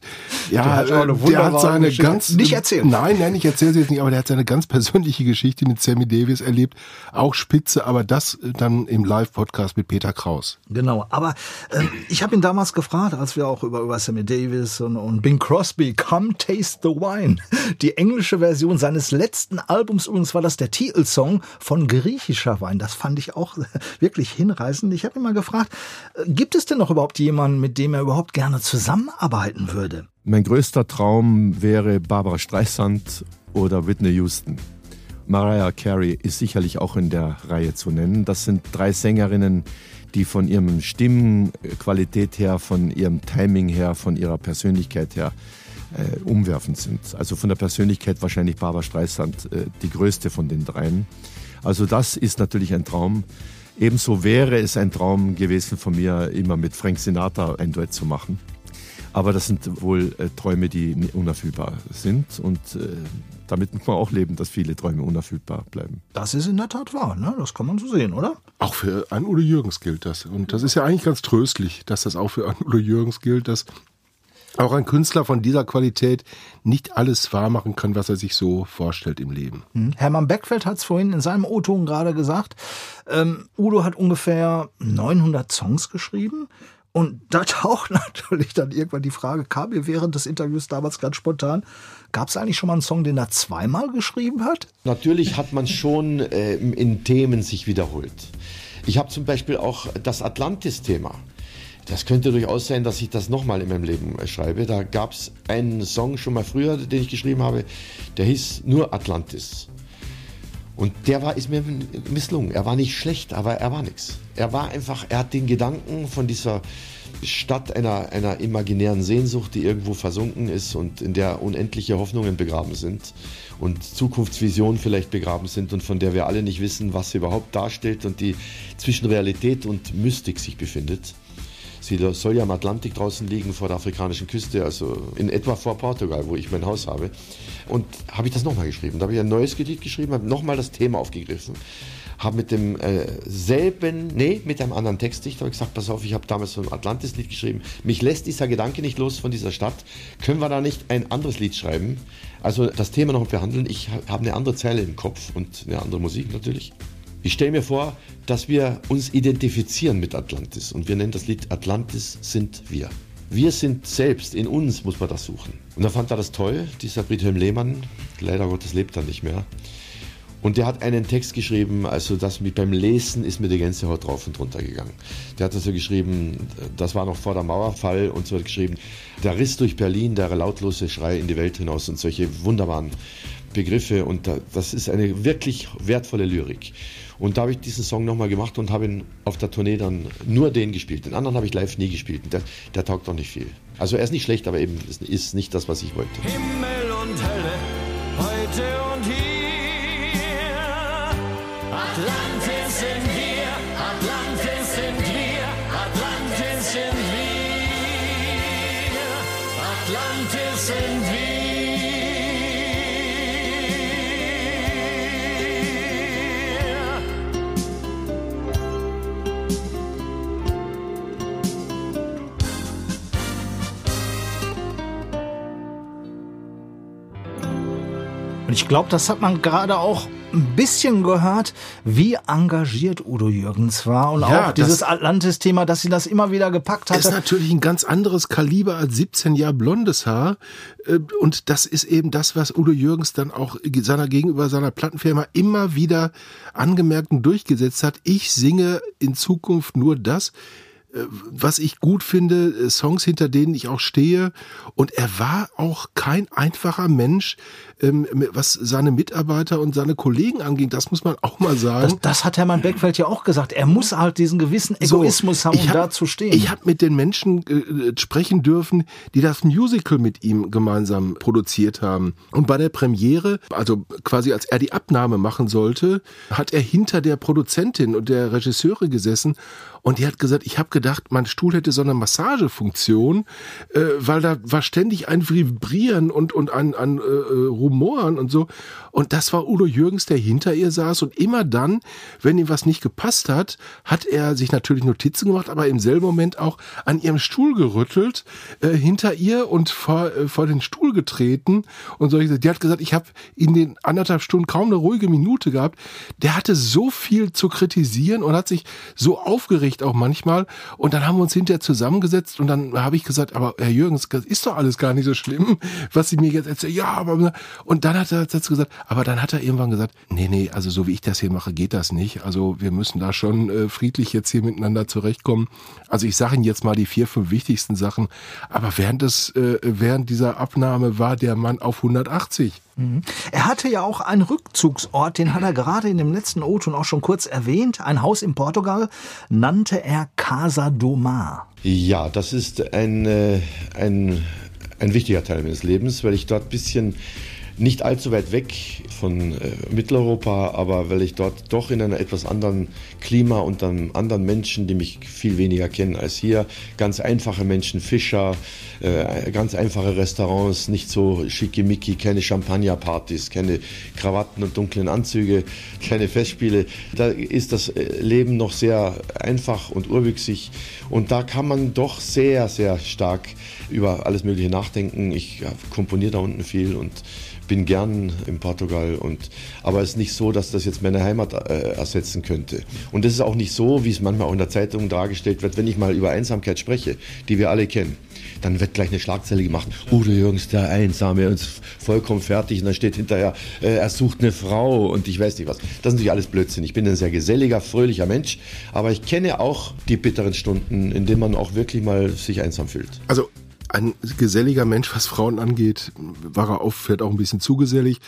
[SPEAKER 1] ja, der hat, äh, der hat seine
[SPEAKER 2] Geschichte.
[SPEAKER 1] ganz
[SPEAKER 2] nicht erzählt.
[SPEAKER 1] Nein, nein, ich erzähle sie jetzt nicht, aber der hat seine ganz persönliche Geschichte mit Sammy Davis erlebt, auch spitze, aber das dann im Live-Podcast mit Peter Kraus.
[SPEAKER 2] Genau, aber äh, ich habe ihn damals gefragt, als wir auch über, über Sammy Davis und, und Bing Crosby, Come Taste the Wine, die englische Version seines letzten Albums, übrigens war das der Titelsong von griechischer Wein. Das fand ich auch wirklich hinreißend. Ich habe ihn mal gefragt, äh, gibt es denn noch überhaupt jemanden, mit dem er überhaupt gerne zusammenarbeiten würde?
[SPEAKER 9] Mein größter Traum wäre Barbara Streisand oder Whitney Houston. Mariah Carey ist sicherlich auch in der Reihe zu nennen. Das sind drei Sängerinnen, die von ihrem Stimmenqualität her, von ihrem Timing her, von ihrer Persönlichkeit her äh, umwerfend sind. Also von der Persönlichkeit wahrscheinlich Barbara Streisand äh, die größte von den dreien. Also das ist natürlich ein Traum. Ebenso wäre es ein Traum gewesen von mir, immer mit Frank Sinatra ein Duett zu machen. Aber das sind wohl äh, Träume, die unerfüllbar sind. Und äh, damit muss man auch leben, dass viele Träume unerfüllbar bleiben.
[SPEAKER 2] Das ist in der Tat wahr, ne? Das kann man so sehen, oder?
[SPEAKER 1] Auch für einen Udo Jürgens gilt das. Und das ist ja eigentlich ganz tröstlich, dass das auch für einen Udo Jürgens gilt, dass auch ein Künstler von dieser Qualität nicht alles wahrmachen kann, was er sich so vorstellt im Leben.
[SPEAKER 2] Hm. Hermann Beckfeld hat es vorhin in seinem O-Ton gerade gesagt. Ähm, Udo hat ungefähr 900 Songs geschrieben. Und da taucht natürlich dann irgendwann die Frage, kam mir während des Interviews damals ganz spontan, gab es eigentlich schon mal einen Song, den er zweimal geschrieben hat?
[SPEAKER 14] Natürlich hat man schon äh, in Themen sich wiederholt. Ich habe zum Beispiel auch das Atlantis-Thema. Das könnte durchaus sein, dass ich das nochmal in meinem Leben äh, schreibe. Da gab es einen Song schon mal früher, den ich geschrieben habe, der hieß nur Atlantis. Und der war, ist mir misslungen. Er war nicht schlecht, aber er war nichts. Er war einfach, er hat den Gedanken von dieser Stadt einer, einer imaginären Sehnsucht, die irgendwo versunken ist und in der unendliche Hoffnungen begraben sind und Zukunftsvisionen vielleicht begraben sind und von der wir alle nicht wissen, was sie überhaupt darstellt und die zwischen Realität und Mystik sich befindet. Sie soll ja am Atlantik draußen liegen vor der afrikanischen Küste, also in etwa vor Portugal, wo ich mein Haus habe. Und habe ich das nochmal geschrieben. Da habe ich ein neues Gedicht geschrieben, habe nochmal das Thema aufgegriffen. Habe mit dem äh, selben, nee, mit einem anderen Textdichter gesagt, pass auf, ich habe damals so ein Atlantis-Lied geschrieben. Mich lässt dieser Gedanke nicht los von dieser Stadt. Können wir da nicht ein anderes Lied schreiben? Also das Thema noch behandeln. Ich habe eine andere Zeile im Kopf und eine andere Musik natürlich. Ich stelle mir vor, dass wir uns identifizieren mit Atlantis und wir nennen das Lied Atlantis sind wir. Wir sind selbst, in uns muss man das suchen. Und da fand er das toll, dieser Friedhelm Lehmann, leider Gottes lebt er nicht mehr. Und der hat einen Text geschrieben, also das mit beim Lesen ist mir die Gänsehaut drauf und runter gegangen. Der hat also geschrieben, das war noch vor der Mauerfall und so hat geschrieben, der Riss durch Berlin, der lautlose Schrei in die Welt hinaus und solche wunderbaren Begriffe und da, das ist eine wirklich wertvolle Lyrik. Und da habe ich diesen Song nochmal gemacht und habe ihn auf der Tournee dann nur den gespielt. Den anderen habe ich live nie gespielt. Der, der taugt doch nicht viel. Also er ist nicht schlecht, aber eben ist, ist nicht das, was ich wollte.
[SPEAKER 12] Himmel und Hölle, heute und hier. Atlantis sind wir, Atlantis sind wir, Atlantis sind wir, Atlantis sind wir.
[SPEAKER 2] Ich glaube, das hat man gerade auch ein bisschen gehört, wie engagiert Udo Jürgens war und
[SPEAKER 1] Ja,
[SPEAKER 2] auch dieses
[SPEAKER 1] das-
[SPEAKER 2] Atlantis-Thema, dass sie das immer wieder gepackt hatte.
[SPEAKER 1] ist natürlich ein ganz anderes Kaliber als 17 Jahre blondes Haar. Äh, Und das ist eben das, was Udo Jürgens dann auch seiner gegenüber seiner Plattenfirma immer wieder angemerkt und durchgesetzt hat. Ich singe in Zukunft nur das, was ich gut finde, äh, Songs, hinter denen ich auch stehe. Und er war auch kein einfacher Mensch, ähm, was seine Mitarbeiter und seine Kollegen anging. Das muss man auch mal sagen.
[SPEAKER 2] Das, das hat Hermann Beckfeld ja auch gesagt. Er muss halt diesen gewissen Egoismus haben, um
[SPEAKER 1] hab-
[SPEAKER 2] da zu stehen.
[SPEAKER 1] Ich habe mit den Menschen äh, sprechen dürfen, die das Musical mit ihm gemeinsam produziert haben. Und bei der Premiere, also quasi als er die Abnahme machen sollte, hat er hinter der Produzentin und der Regisseure gesessen und die hat gesagt, ich habe gedacht, mein Stuhl hätte so eine Massagefunktion, äh, weil da war ständig ein Vibrieren und, und ein, ein äh, äh, Rumoren und so. Und das war Udo Jürgens, der hinter ihr saß. Und immer dann, wenn ihm was nicht gepasst hat, hat er sich natürlich Notizen gemacht, aber im selben Moment auch an ihrem Stuhl gerüttelt, äh, hinter ihr und vor, äh, vor den Stuhl getreten. Und so, die hat gesagt, ich habe in den anderthalb Stunden kaum eine ruhige Minute gehabt. Der hatte so viel zu kritisieren und hat sich so aufgeregt auch manchmal. Und dann haben wir uns hinterher zusammengesetzt und dann habe ich gesagt, aber Herr Jürgens, das ist doch alles gar nicht so schlimm, was Sie mir jetzt erzählen. Ja, aber und dann hat er dazu gesagt, aber dann hat er irgendwann gesagt, nee, nee, also so wie ich das hier mache, geht das nicht. Also wir müssen da schon äh, friedlich jetzt hier miteinander zurechtkommen. Also ich sage Ihnen jetzt mal die vier, fünf wichtigsten Sachen. Aber während des, äh, während dieser Abnahme war der Mann auf 180.
[SPEAKER 2] Mhm. Er hatte ja auch einen Rückzugsort, den hat er gerade in dem letzten O-Ton auch schon kurz erwähnt. Ein Haus in Portugal nannte er Casa do Mar.
[SPEAKER 14] Ja, das ist ein, äh, ein, ein wichtiger Teil meines Lebens, weil ich dort bisschen nicht allzu weit weg von äh, Mitteleuropa, aber weil ich dort doch in einem etwas anderen Klima und einem anderen Menschen, die mich viel weniger kennen als hier, ganz einfache Menschen, Fischer, äh, ganz einfache Restaurants, nicht so schickimicki, keine Champagnerpartys, keine Krawatten und dunklen Anzüge, keine Festspiele. Da ist das äh, Leben noch sehr einfach und urwüchsig und da kann man doch sehr, sehr stark über alles Mögliche nachdenken. Ich komponiere da unten viel und bin gern in Portugal und aber es ist nicht so, dass das jetzt meine Heimat äh, ersetzen könnte. Und es ist auch nicht so, wie es manchmal auch in der Zeitung dargestellt wird, wenn ich mal über Einsamkeit spreche, die wir alle kennen. Dann wird gleich eine Schlagzeile gemacht. Udo Jürgens, der Einsame, und vollkommen fertig. Und dann steht hinterher, äh, er sucht eine Frau und ich weiß nicht was. Das ist natürlich alles Blödsinn. Ich bin ein sehr geselliger, fröhlicher Mensch. Aber ich kenne auch die bitteren Stunden, in denen man auch wirklich mal sich einsam fühlt.
[SPEAKER 1] Also ein geselliger Mensch, was Frauen angeht, war er oft vielleicht auch ein bisschen zu gesellig.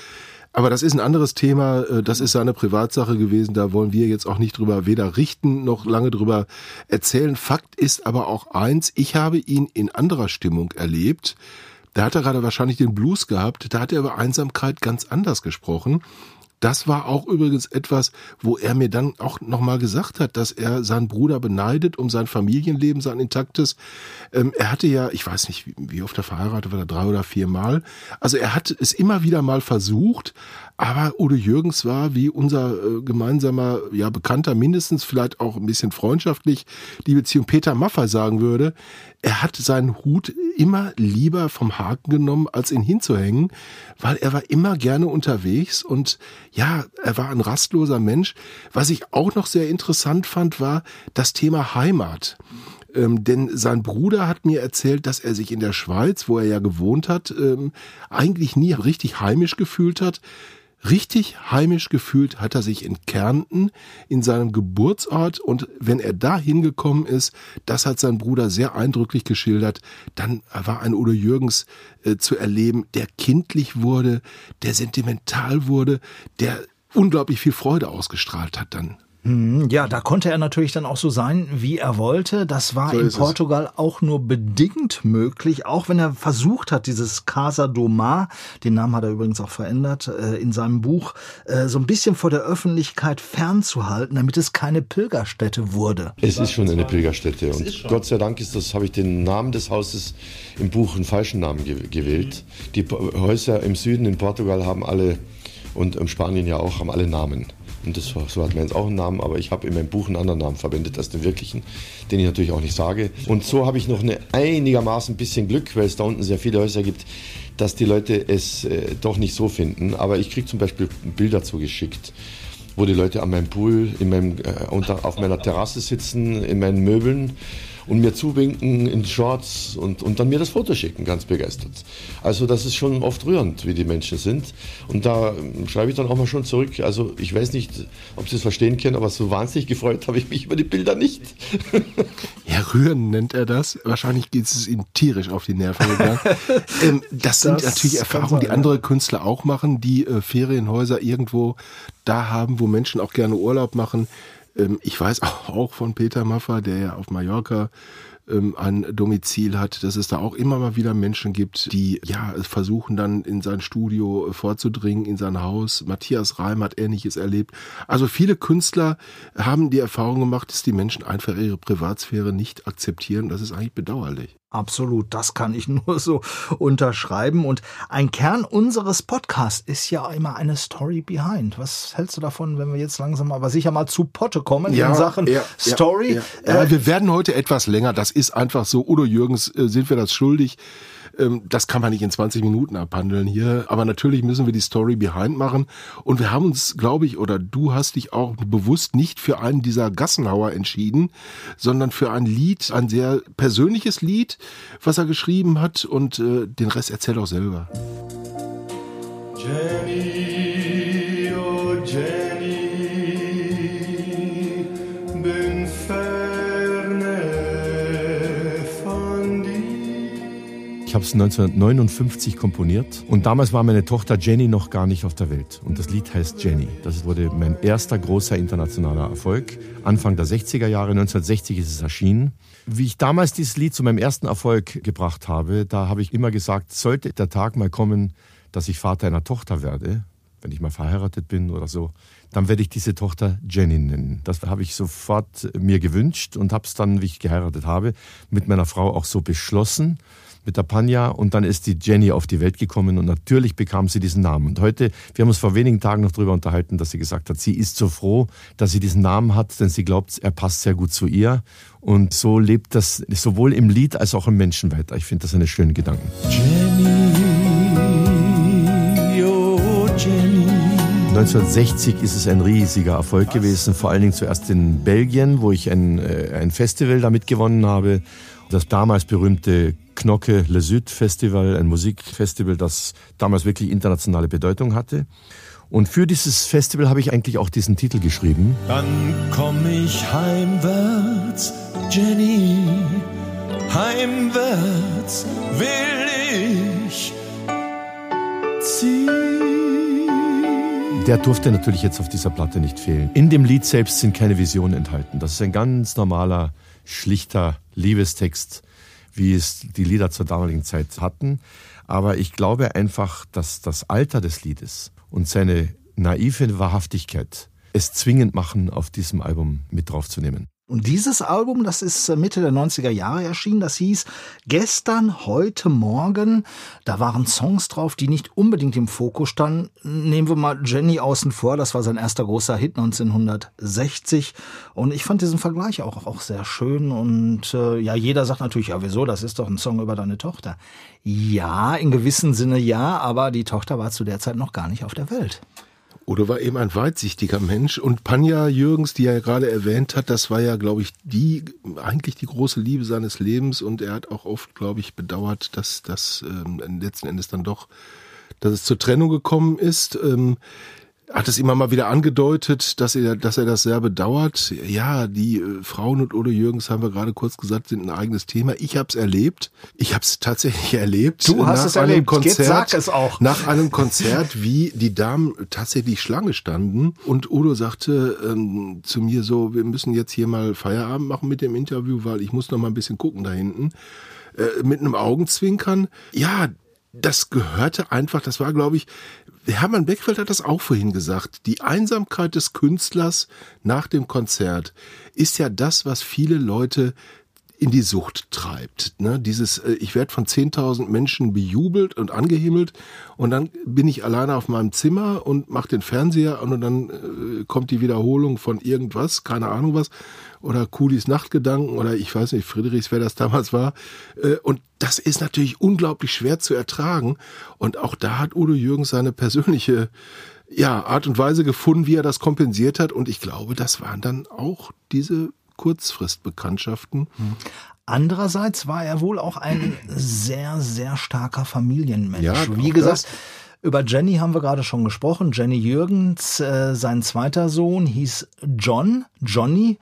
[SPEAKER 1] Aber das ist ein anderes Thema. äh, Das ist seine Privatsache gewesen. Da wollen wir jetzt auch nicht drüber weder richten noch lange drüber erzählen. Fakt ist aber auch eins. Ich habe ihn in anderer Stimmung erlebt. Da hat er gerade wahrscheinlich den Blues gehabt. Da hat er über Einsamkeit ganz anders gesprochen. Das war auch übrigens etwas, wo er mir dann auch nochmal gesagt hat, dass er seinen Bruder beneidet um sein Familienleben, sein intaktes. Ähm, er hatte ja, ich weiß nicht, wie, oft er verheiratet war, drei oder vier Mal. Also er hat es immer wieder mal versucht, aber Udo Jürgens war wie unser äh, gemeinsamer, ja, Bekannter, mindestens vielleicht auch ein bisschen freundschaftlich, die Beziehung Peter Maffay sagen würde, er hat seinen Hut immer lieber vom Haken genommen, als ihn hinzuhängen, weil er war immer gerne unterwegs und ja, er war ein rastloser Mensch. Was ich auch noch sehr interessant fand, war das Thema Heimat. Ähm, denn sein Bruder hat mir erzählt, dass er sich in der Schweiz, wo er ja gewohnt hat, ähm, eigentlich nie richtig heimisch gefühlt hat richtig heimisch gefühlt hat er sich in Kärnten, in seinem Geburtsort. Und wenn er da hingekommen ist, das hat sein Bruder sehr eindrücklich geschildert, dann war ein Udo Jürgens äh, zu erleben, der kindlich wurde, der sentimental wurde, der unglaublich viel Freude ausgestrahlt hat dann.
[SPEAKER 2] Hm, Ja, da konnte er natürlich dann auch so sein, wie er wollte. Das war
[SPEAKER 1] So
[SPEAKER 2] in
[SPEAKER 1] ist es.
[SPEAKER 2] Portugal auch nur bedingt möglich, auch wenn er versucht hat, dieses Casa do Mar, den Namen hat er übrigens auch verändert, äh, in seinem Buch, äh, so ein bisschen vor der Öffentlichkeit fernzuhalten, damit es keine Pilgerstätte wurde.
[SPEAKER 14] Es ist schon eine Pilgerstätte und Gott sei Dank ist das, habe ich den Namen des Hauses im Buch einen falschen Namen ge gewählt. Die Po- Häuser im Süden in Portugal haben alle und in Spanien ja auch haben alle Namen. Und das, so hat man jetzt auch einen Namen, aber ich habe in meinem Buch einen anderen Namen verwendet als den wirklichen, den ich natürlich auch nicht sage. Und so habe ich noch eine einigermaßen bisschen Glück, weil es da unten sehr viele Häuser gibt, dass die Leute es äh, doch nicht so finden. Aber ich kriege zum Beispiel Bilder zugeschickt wo die Leute an meinem Pool, in meinem, äh, unter, auf meiner Terrasse sitzen, in meinen Möbeln und mir zuwinken in Shorts und, und dann mir das Foto schicken, ganz begeistert. Also das ist schon oft rührend, wie die Menschen sind. Und da ähm, schreibe ich dann auch mal schon zurück. Also ich weiß nicht, ob Sie es verstehen können, aber so wahnsinnig gefreut habe ich mich über die Bilder nicht.
[SPEAKER 1] Ja, rühren nennt er das. Wahrscheinlich geht es ihm tierisch auf die Nerven gegangen. ähm, das sind
[SPEAKER 2] Das
[SPEAKER 1] natürlich
[SPEAKER 2] kann
[SPEAKER 1] Erfahrungen, die andere Künstler auch machen, die äh, Ferienhäuser irgendwo da haben, wo Menschen auch gerne Urlaub machen. Ähm, ich weiß auch, von Peter Maffay, der ja auf Mallorca ähm, ein Domizil hat, dass es da auch immer mal wieder Menschen gibt, die ja versuchen dann in sein Studio äh, vorzudringen, in sein Haus. Matthias Reim hat Ähnliches erlebt. Also viele Künstler haben die Erfahrung gemacht, dass die Menschen einfach ihre Privatsphäre nicht akzeptieren. Das ist eigentlich bedauerlich.
[SPEAKER 2] Absolut, das kann ich nur so unterschreiben. Und ein Kern unseres Podcasts ist ja immer eine Story behind. Was hältst du davon, wenn wir jetzt langsam aber sicher mal zu Potte kommen in Sachen
[SPEAKER 1] ja,
[SPEAKER 2] Story?
[SPEAKER 1] Ja, ja.
[SPEAKER 2] Äh,
[SPEAKER 1] wir werden heute etwas länger. Das ist einfach so. Udo Jürgens äh, sind wir das schuldig. Ähm, das kann man nicht in 20 Minuten abhandeln hier. Aber natürlich müssen wir die Story behind machen. Und wir haben uns, glaube ich, oder du hast dich auch bewusst nicht für einen dieser Gassenhauer entschieden, sondern für ein Lied, ein sehr persönliches Lied, was er geschrieben hat. Und äh, den Rest erzähl auch selber.
[SPEAKER 12] Jenny, oh Jenny,
[SPEAKER 9] Ich habe es 1959 komponiert und damals war meine Tochter Jenny noch gar nicht auf der Welt. Und das Lied heißt Jenny. Das wurde mein erster großer internationaler Erfolg. Anfang der 60er Jahre, 1960 ist es erschienen. Wie ich damals dieses Lied zu meinem ersten Erfolg gebracht habe, da habe ich immer gesagt, sollte der Tag mal kommen, dass ich Vater einer Tochter werde, wenn ich mal verheiratet bin oder so, dann werde ich diese Tochter Jenny nennen. Das habe ich sofort mir gewünscht und habe es dann, wie ich geheiratet habe, mit meiner Frau auch so beschlossen mit der Panja und dann ist die Jenny auf die Welt gekommen und natürlich bekam sie diesen Namen. Und heute, wir haben uns vor wenigen Tagen noch darüber unterhalten, dass sie gesagt hat, sie ist so froh, dass sie diesen Namen hat, denn sie glaubt, er passt sehr gut zu ihr. Und so lebt das sowohl im Lied als auch im Menschen weiter. Ich finde das eine schöne Gedanken.
[SPEAKER 12] Jenny, oh Jenny.
[SPEAKER 9] 1960 ist es ein riesiger Erfolg gewesen, vor allen Dingen zuerst in Belgien, wo ich ein, äh, ein Festival damit gewonnen habe. Das damals berühmte Knocke Le Sud Festival, ein Musikfestival, das damals wirklich internationale Bedeutung hatte. Und für dieses Festival habe ich eigentlich auch diesen Titel geschrieben.
[SPEAKER 12] Dann komm ich heimwärts, Jenny, heimwärts will ich ziehen.
[SPEAKER 9] Der durfte natürlich jetzt auf dieser Platte nicht fehlen. In dem Lied selbst sind keine Visionen enthalten. Das ist ein ganz normaler, schlichter Liebestext, wie es die Lieder zur damaligen Zeit hatten. Aber ich glaube einfach, dass das Alter des Liedes und seine naive Wahrhaftigkeit es zwingend machen, auf diesem Album mit draufzunehmen.
[SPEAKER 2] Und dieses Album, das ist äh, Mitte der 90er Jahre erschienen, das hieß Gestern, heute, morgen. Da waren Songs drauf, die nicht unbedingt im Fokus standen. Nehmen wir mal Jenny außen vor, das war sein erster großer Hit 1960. Und ich fand diesen Vergleich auch, auch sehr schön. Und äh, ja, jeder sagt natürlich, ja, wieso, das ist doch ein Song über deine Tochter. Ja, in gewissem Sinne ja, aber die Tochter war zu der Zeit noch gar nicht auf der Welt.
[SPEAKER 1] Udo war eben ein weitsichtiger Mensch und Panja Jürgens, die er gerade erwähnt hat, das war ja, glaube ich, die eigentlich die große Liebe seines Lebens und er hat auch oft, glaube ich, bedauert, dass das ähm, letzten Endes dann doch dass es zur Trennung gekommen ist. Ähm, hat es immer mal wieder angedeutet, dass er, dass er das sehr bedauert. Ja, die äh, Frauen und Udo Jürgens haben wir gerade kurz gesagt, sind ein eigenes Thema. Ich habe es erlebt. Ich habe es tatsächlich erlebt.
[SPEAKER 2] Du hast
[SPEAKER 1] nach
[SPEAKER 2] es
[SPEAKER 1] einem
[SPEAKER 2] erlebt.
[SPEAKER 1] Konzert,
[SPEAKER 2] Jetzt sag es auch.
[SPEAKER 1] Nach einem Konzert, wie die Damen tatsächlich Schlange standen und Udo sagte ähm, zu mir so, wir müssen jetzt hier mal Feierabend machen mit dem Interview, weil ich muss noch mal ein bisschen gucken da hinten. Äh, mit einem Augenzwinkern. Ja, das gehörte einfach, das war, glaube ich, Hermann Beckfeld hat das auch vorhin gesagt, die Einsamkeit des Künstlers nach dem Konzert ist ja das, was viele Leute in die Sucht treibt. Ne? Dieses, äh, ich werde von 10.000 Menschen bejubelt und angehimmelt und dann bin ich alleine auf meinem Zimmer und mache den Fernseher an und dann äh, kommt die Wiederholung von irgendwas, keine Ahnung was, oder Kulis Nachtgedanken oder ich weiß nicht, Friedrichs, wer das damals war. Äh, und das ist natürlich unglaublich schwer zu ertragen. Und auch da hat Udo Jürgens seine persönliche ja, Art und Weise gefunden, wie er das kompensiert hat. Und ich glaube, das waren dann auch diese Kurzfristbekanntschaften.
[SPEAKER 2] Andererseits war er wohl auch ein sehr, sehr starker Familienmensch.
[SPEAKER 1] Ja,
[SPEAKER 2] Wie gesagt,
[SPEAKER 1] das.
[SPEAKER 2] über Jenny haben wir gerade schon gesprochen. Jenny Jürgens, äh, sein zweiter Sohn hieß John, Johnny.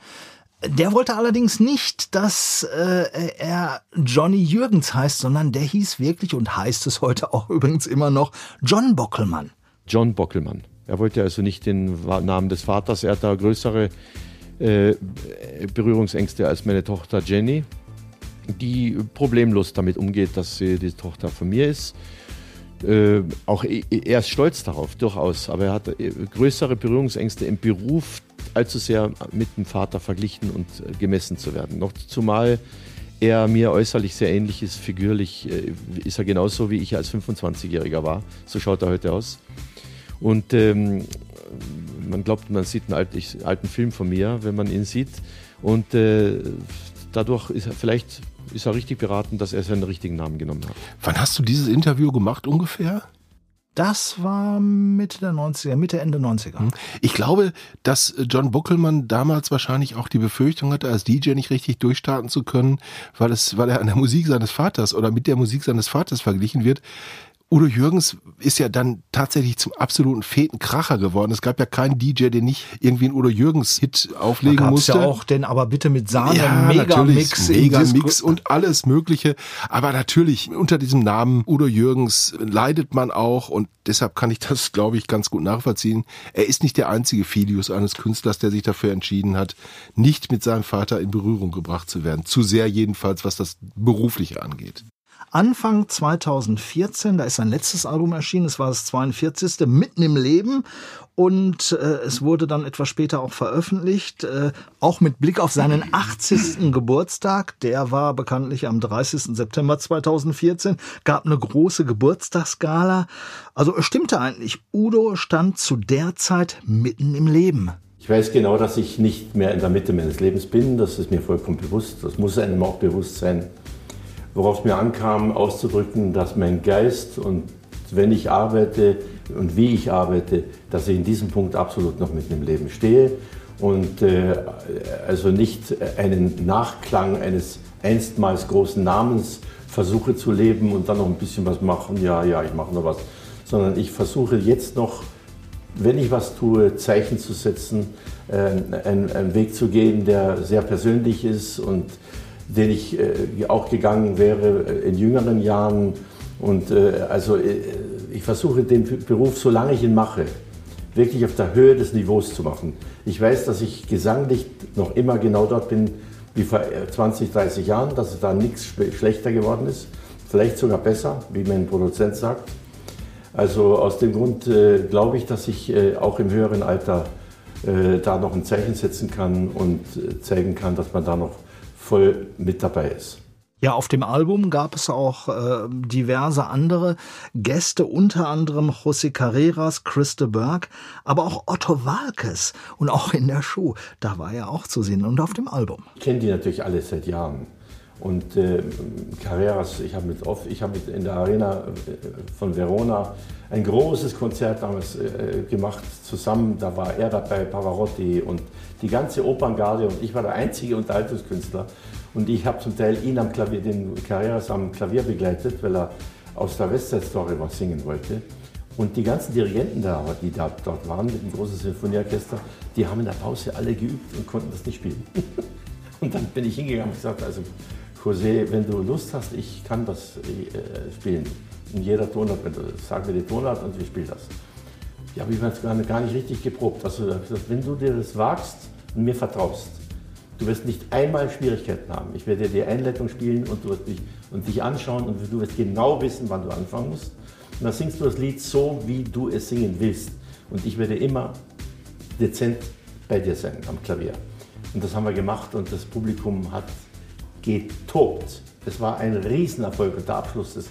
[SPEAKER 2] Der wollte allerdings nicht, dass äh, er Johnny Jürgens heißt, sondern der hieß wirklich und heißt es heute auch übrigens immer noch John Bockelmann.
[SPEAKER 14] John Bockelmann. Er wollte also nicht den Namen des Vaters. Er hat da größere äh, Berührungsängste als meine Tochter Jenny, die problemlos damit umgeht, dass sie die Tochter von mir ist. Äh, auch e- er ist stolz darauf, durchaus. Aber er hat äh, größere Berührungsängste im Beruf, allzu sehr mit dem Vater verglichen und äh, gemessen zu werden. Noch zumal er mir äußerlich sehr ähnlich ist, figürlich ist er genauso wie ich als 25-Jähriger war. So schaut er heute aus. Und ähm, man glaubt, man sieht einen alten, alten Film von mir, wenn man ihn sieht. Und äh, dadurch ist er vielleicht ist er richtig beraten, dass er seinen richtigen Namen genommen hat.
[SPEAKER 1] Wann hast du dieses Interview gemacht ungefähr?
[SPEAKER 2] Das war Mitte der 90er, Mitte, Ende 90er.
[SPEAKER 1] Ich glaube, dass John Buckelmann damals wahrscheinlich auch die Befürchtung hatte, als DJ nicht richtig durchstarten zu können, weil es, weil er an der Musik seines Vaters oder mit der Musik seines Vaters verglichen wird. Udo Jürgens ist ja dann tatsächlich zum absoluten feten Kracher geworden. Es gab ja keinen DJ, der nicht irgendwie einen Udo Jürgens Hit
[SPEAKER 2] Da
[SPEAKER 1] auflegen
[SPEAKER 2] gab's
[SPEAKER 1] musste.
[SPEAKER 2] ja auch den aber bitte mit Sahne,
[SPEAKER 1] Ja,
[SPEAKER 2] Megamix,
[SPEAKER 1] Megamix und alles Mögliche. Aber natürlich, unter diesem Namen Udo Jürgens leidet man auch und deshalb kann ich das, glaube ich, ganz gut nachvollziehen. Er ist nicht der einzige Filius eines Künstlers, der sich dafür entschieden hat, nicht mit seinem Vater in Berührung gebracht zu werden. Zu sehr jedenfalls, was das Berufliche angeht.
[SPEAKER 2] Anfang 2014, da ist sein letztes Album erschienen, es war das 42. Mitten im Leben und äh, es wurde dann etwas später auch veröffentlicht, äh, auch mit Blick auf seinen 80. Geburtstag, der war bekanntlich am 30. September 2014, gab eine große Geburtstagsgala. Also es stimmte eigentlich, Udo stand zu der Zeit mitten im Leben.
[SPEAKER 14] Ich weiß genau, dass ich nicht mehr in der Mitte meines Lebens bin. Das ist mir vollkommen bewusst. Das muss einem auch bewusst sein. Worauf es mir ankam, auszudrücken, dass mein Geist und wenn ich arbeite und wie ich arbeite, dass ich in diesem Punkt absolut noch mitten im Leben stehe und äh, also nicht einen Nachklang eines einstmals großen Namens versuche zu leben und dann noch ein bisschen was machen. Ja, ja, ich mache noch was. Sondern ich versuche jetzt noch wenn ich was tue, Zeichen zu setzen, äh, einen, einen Weg zu gehen, der sehr persönlich ist und den ich äh, auch gegangen wäre äh, in jüngeren Jahren. Und äh, also ich versuche den Beruf, solange ich ihn mache, wirklich auf der Höhe des Niveaus zu machen. Ich weiß, dass ich gesanglich noch immer genau dort bin wie vor äh, 20, 30 Jahren, dass da nichts sch- schlechter geworden ist, vielleicht sogar besser, wie mein Produzent sagt. Also aus dem Grund äh, glaube ich, dass ich äh, auch im höheren Alter äh, da noch ein Zeichen setzen kann und zeigen kann, dass man da noch voll mit dabei ist.
[SPEAKER 2] Ja, auf dem Album gab es auch äh, diverse andere Gäste, unter anderem José Carreras, Christe Berg, aber auch Otto Walkes und auch in der Show, da war er auch zu sehen und auf dem Album.
[SPEAKER 14] Ich kenne die natürlich alle seit Jahren. Und äh, Carreras, ich habe mit, oft- ich hab mit in der Arena äh, von Verona ein großes Konzert damals äh, gemacht zusammen. Da war er dabei, Pavarotti und die ganze Operngarde und ich war der einzige Unterhaltungskünstler. Und ich habe zum Teil ihn am Klavier, den Carreras am Klavier begleitet, weil er aus der West Side Story was singen wollte. Und die ganzen Dirigenten da, die da, dort waren mit dem großen Sinfonieorchester, die haben in der Pause alle geübt und konnten das nicht spielen. und dann bin ich hingegangen und gesagt, also José, wenn du Lust hast, ich kann das äh, spielen. In jeder Tonart, sag mir die Tonart und wir spielen das. Ja, aber ich habe gar, nicht richtig geprobt. Also wenn du dir das wagst und mir vertraust, du wirst nicht einmal Schwierigkeiten haben. Ich werde dir die Einleitung spielen und du wirst dich, und dich anschauen und du wirst genau wissen, wann du anfangen musst. Und dann singst du das Lied so, wie du es singen willst. Und ich werde immer dezent bei dir sein am Klavier. Und das haben wir gemacht und das Publikum hat getobt. Es war ein Riesenerfolg und der Abschluss ist,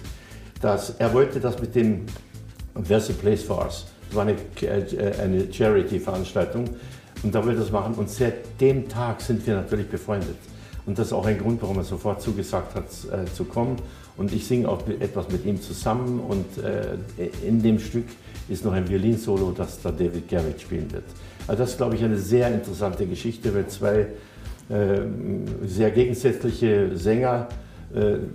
[SPEAKER 14] dass er wollte das mit dem a Place for Us. Das war eine, äh, eine Charity-Veranstaltung und da wollte er das machen. Und seit dem Tag sind wir natürlich befreundet. Und das ist auch ein Grund, warum er sofort zugesagt hat, äh, zu kommen. Und ich singe auch etwas mit ihm zusammen. Und äh, in dem Stück ist noch ein Violinsolo, das da David Garrett spielen wird. Also das ist, glaube ich, eine sehr interessante Geschichte, weil zwei sehr gegensätzliche Sänger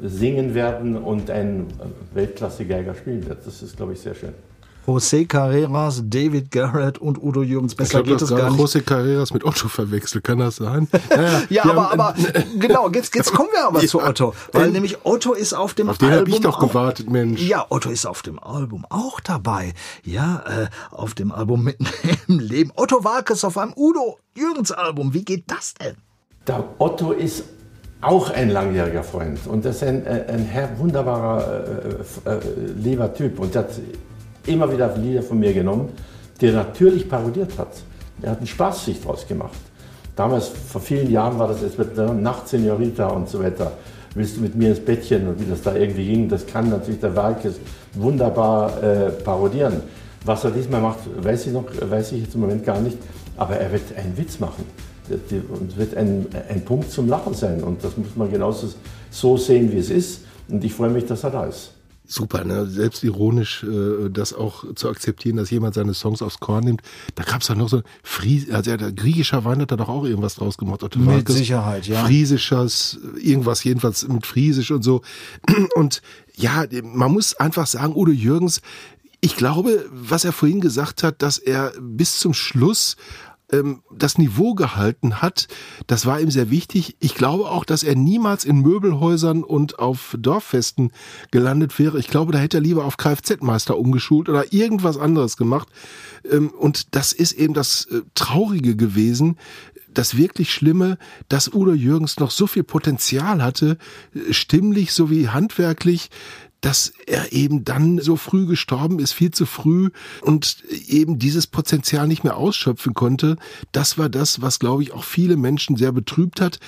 [SPEAKER 14] singen werden und ein Weltklasse-Geiger spielen wird. Das ist, glaube ich, sehr schön.
[SPEAKER 2] José Carreras, David Garrett und Udo Jürgens. Besser
[SPEAKER 1] ich glaub,
[SPEAKER 2] geht es gar nicht.
[SPEAKER 1] José Carreras mit Otto verwechselt, kann das sein? Ja,
[SPEAKER 2] ja, aber, aber genau, jetzt, jetzt kommen wir aber ja, zu Otto. Weil ähm, nämlich Otto ist auf dem
[SPEAKER 1] auf den
[SPEAKER 2] Album.
[SPEAKER 1] Auf den habe ich doch
[SPEAKER 2] auch,
[SPEAKER 1] gewartet, Mensch.
[SPEAKER 2] Ja, Otto ist auf dem Album auch dabei. Ja, äh, auf dem Album Mitten im Leben. Otto Walkes auf einem Udo Jürgens Album. Wie geht das denn?
[SPEAKER 14] Der Otto ist auch ein langjähriger Freund und das ist ein, ein Herr, wunderbarer, äh, äh, lieber Typ und der hat immer wieder Lieder von mir genommen, die er natürlich parodiert hat. Er hat einen Spaß sich draus gemacht. Damals, vor vielen Jahren, war das jetzt mit der Nachtsenorita und so weiter. Willst du mit mir ins Bettchen und wie das da irgendwie ging, das kann natürlich der Walkes wunderbar äh, parodieren. Was er diesmal macht, weiß ich noch, weiß ich jetzt im Moment gar nicht, aber er wird einen Witz machen und wird ein, ein Punkt zum Lachen sein. Und das muss man genauso so sehen, wie es ist. Und ich freue mich, dass er da ist
[SPEAKER 1] super, ne? selbstironisch äh, das auch zu akzeptieren, dass jemand seine Songs aufs Korn nimmt. Da gab es dann noch so Fries, also der griechischer Wein hat da doch auch irgendwas draus gemacht.
[SPEAKER 2] Otto mit Marcus, Sicherheit, ja.
[SPEAKER 1] Friesischers, irgendwas jedenfalls mit Friesisch und so. Und ja, man muss einfach sagen, Udo Jürgens, ich glaube, was er vorhin gesagt hat, dass er bis zum Schluss ähm, das Niveau gehalten hat, das war ihm sehr wichtig. Ich glaube auch, dass er niemals in Möbelhäusern und auf Dorffesten gelandet wäre. Ich glaube, da hätte er lieber auf Kfz-Meister umgeschult oder irgendwas anderes gemacht. Ähm, und das ist eben das äh, Traurige gewesen, das wirklich Schlimme, dass Udo Jürgens noch so viel Potenzial hatte, äh, stimmlich sowie handwerklich, dass er eben dann so früh gestorben ist, viel zu früh und eben dieses Potenzial nicht mehr ausschöpfen konnte. Das war das, was, glaube ich, auch viele Menschen sehr betrübt hat.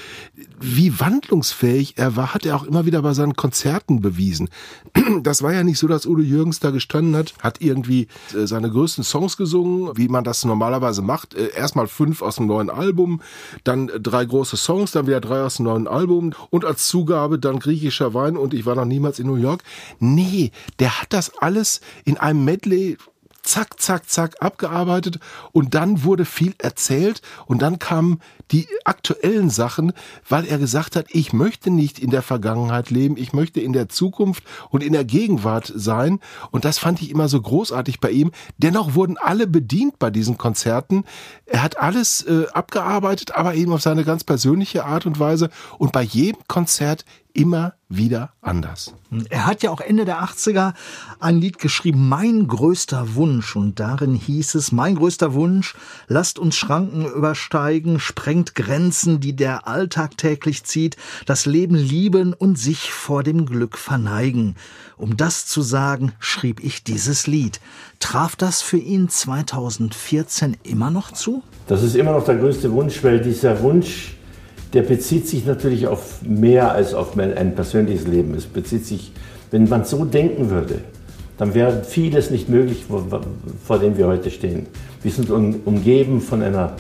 [SPEAKER 1] Wie wandlungsfähig er war, hat er auch immer wieder bei seinen Konzerten bewiesen. Das war ja nicht so, dass Udo Jürgens da gestanden hat, hat irgendwie äh, seine größten Songs gesungen, wie man das normalerweise macht. Äh, erstmal fünf aus dem neuen Album, dann drei große Songs, dann wieder drei aus dem neuen Album und als Zugabe dann griechischer Wein und ich war noch niemals in New York. Nee, der hat das alles in einem Medley zack, zack, zack abgearbeitet und dann wurde viel erzählt und dann kamen die aktuellen Sachen, weil er gesagt hat, ich möchte nicht in der Vergangenheit leben, ich möchte in der Zukunft und in der Gegenwart sein und das fand ich immer so großartig bei ihm. Dennoch wurden alle bedient bei diesen Konzerten. Er hat alles äh, abgearbeitet, aber eben auf seine ganz persönliche Art und Weise und bei jedem Konzert immer wieder anders.
[SPEAKER 2] Er hat ja auch Ende der 80er ein Lied geschrieben, Mein größter Wunsch. Und darin hieß es, mein größter Wunsch, lasst uns Schranken übersteigen, sprengt Grenzen, die der Alltag täglich zieht, das Leben lieben und sich vor dem Glück verneigen. Um das zu sagen, schrieb ich dieses Lied. Traf das für ihn 2014 immer noch zu?
[SPEAKER 14] Das ist immer noch der größte Wunsch, weil dieser Wunsch der bezieht sich natürlich auf mehr als auf mein, ein persönliches Leben. Es bezieht sich, wenn man so denken würde, dann wäre vieles nicht möglich, vor, vor dem wir heute stehen. Wir sind um, umgeben von einer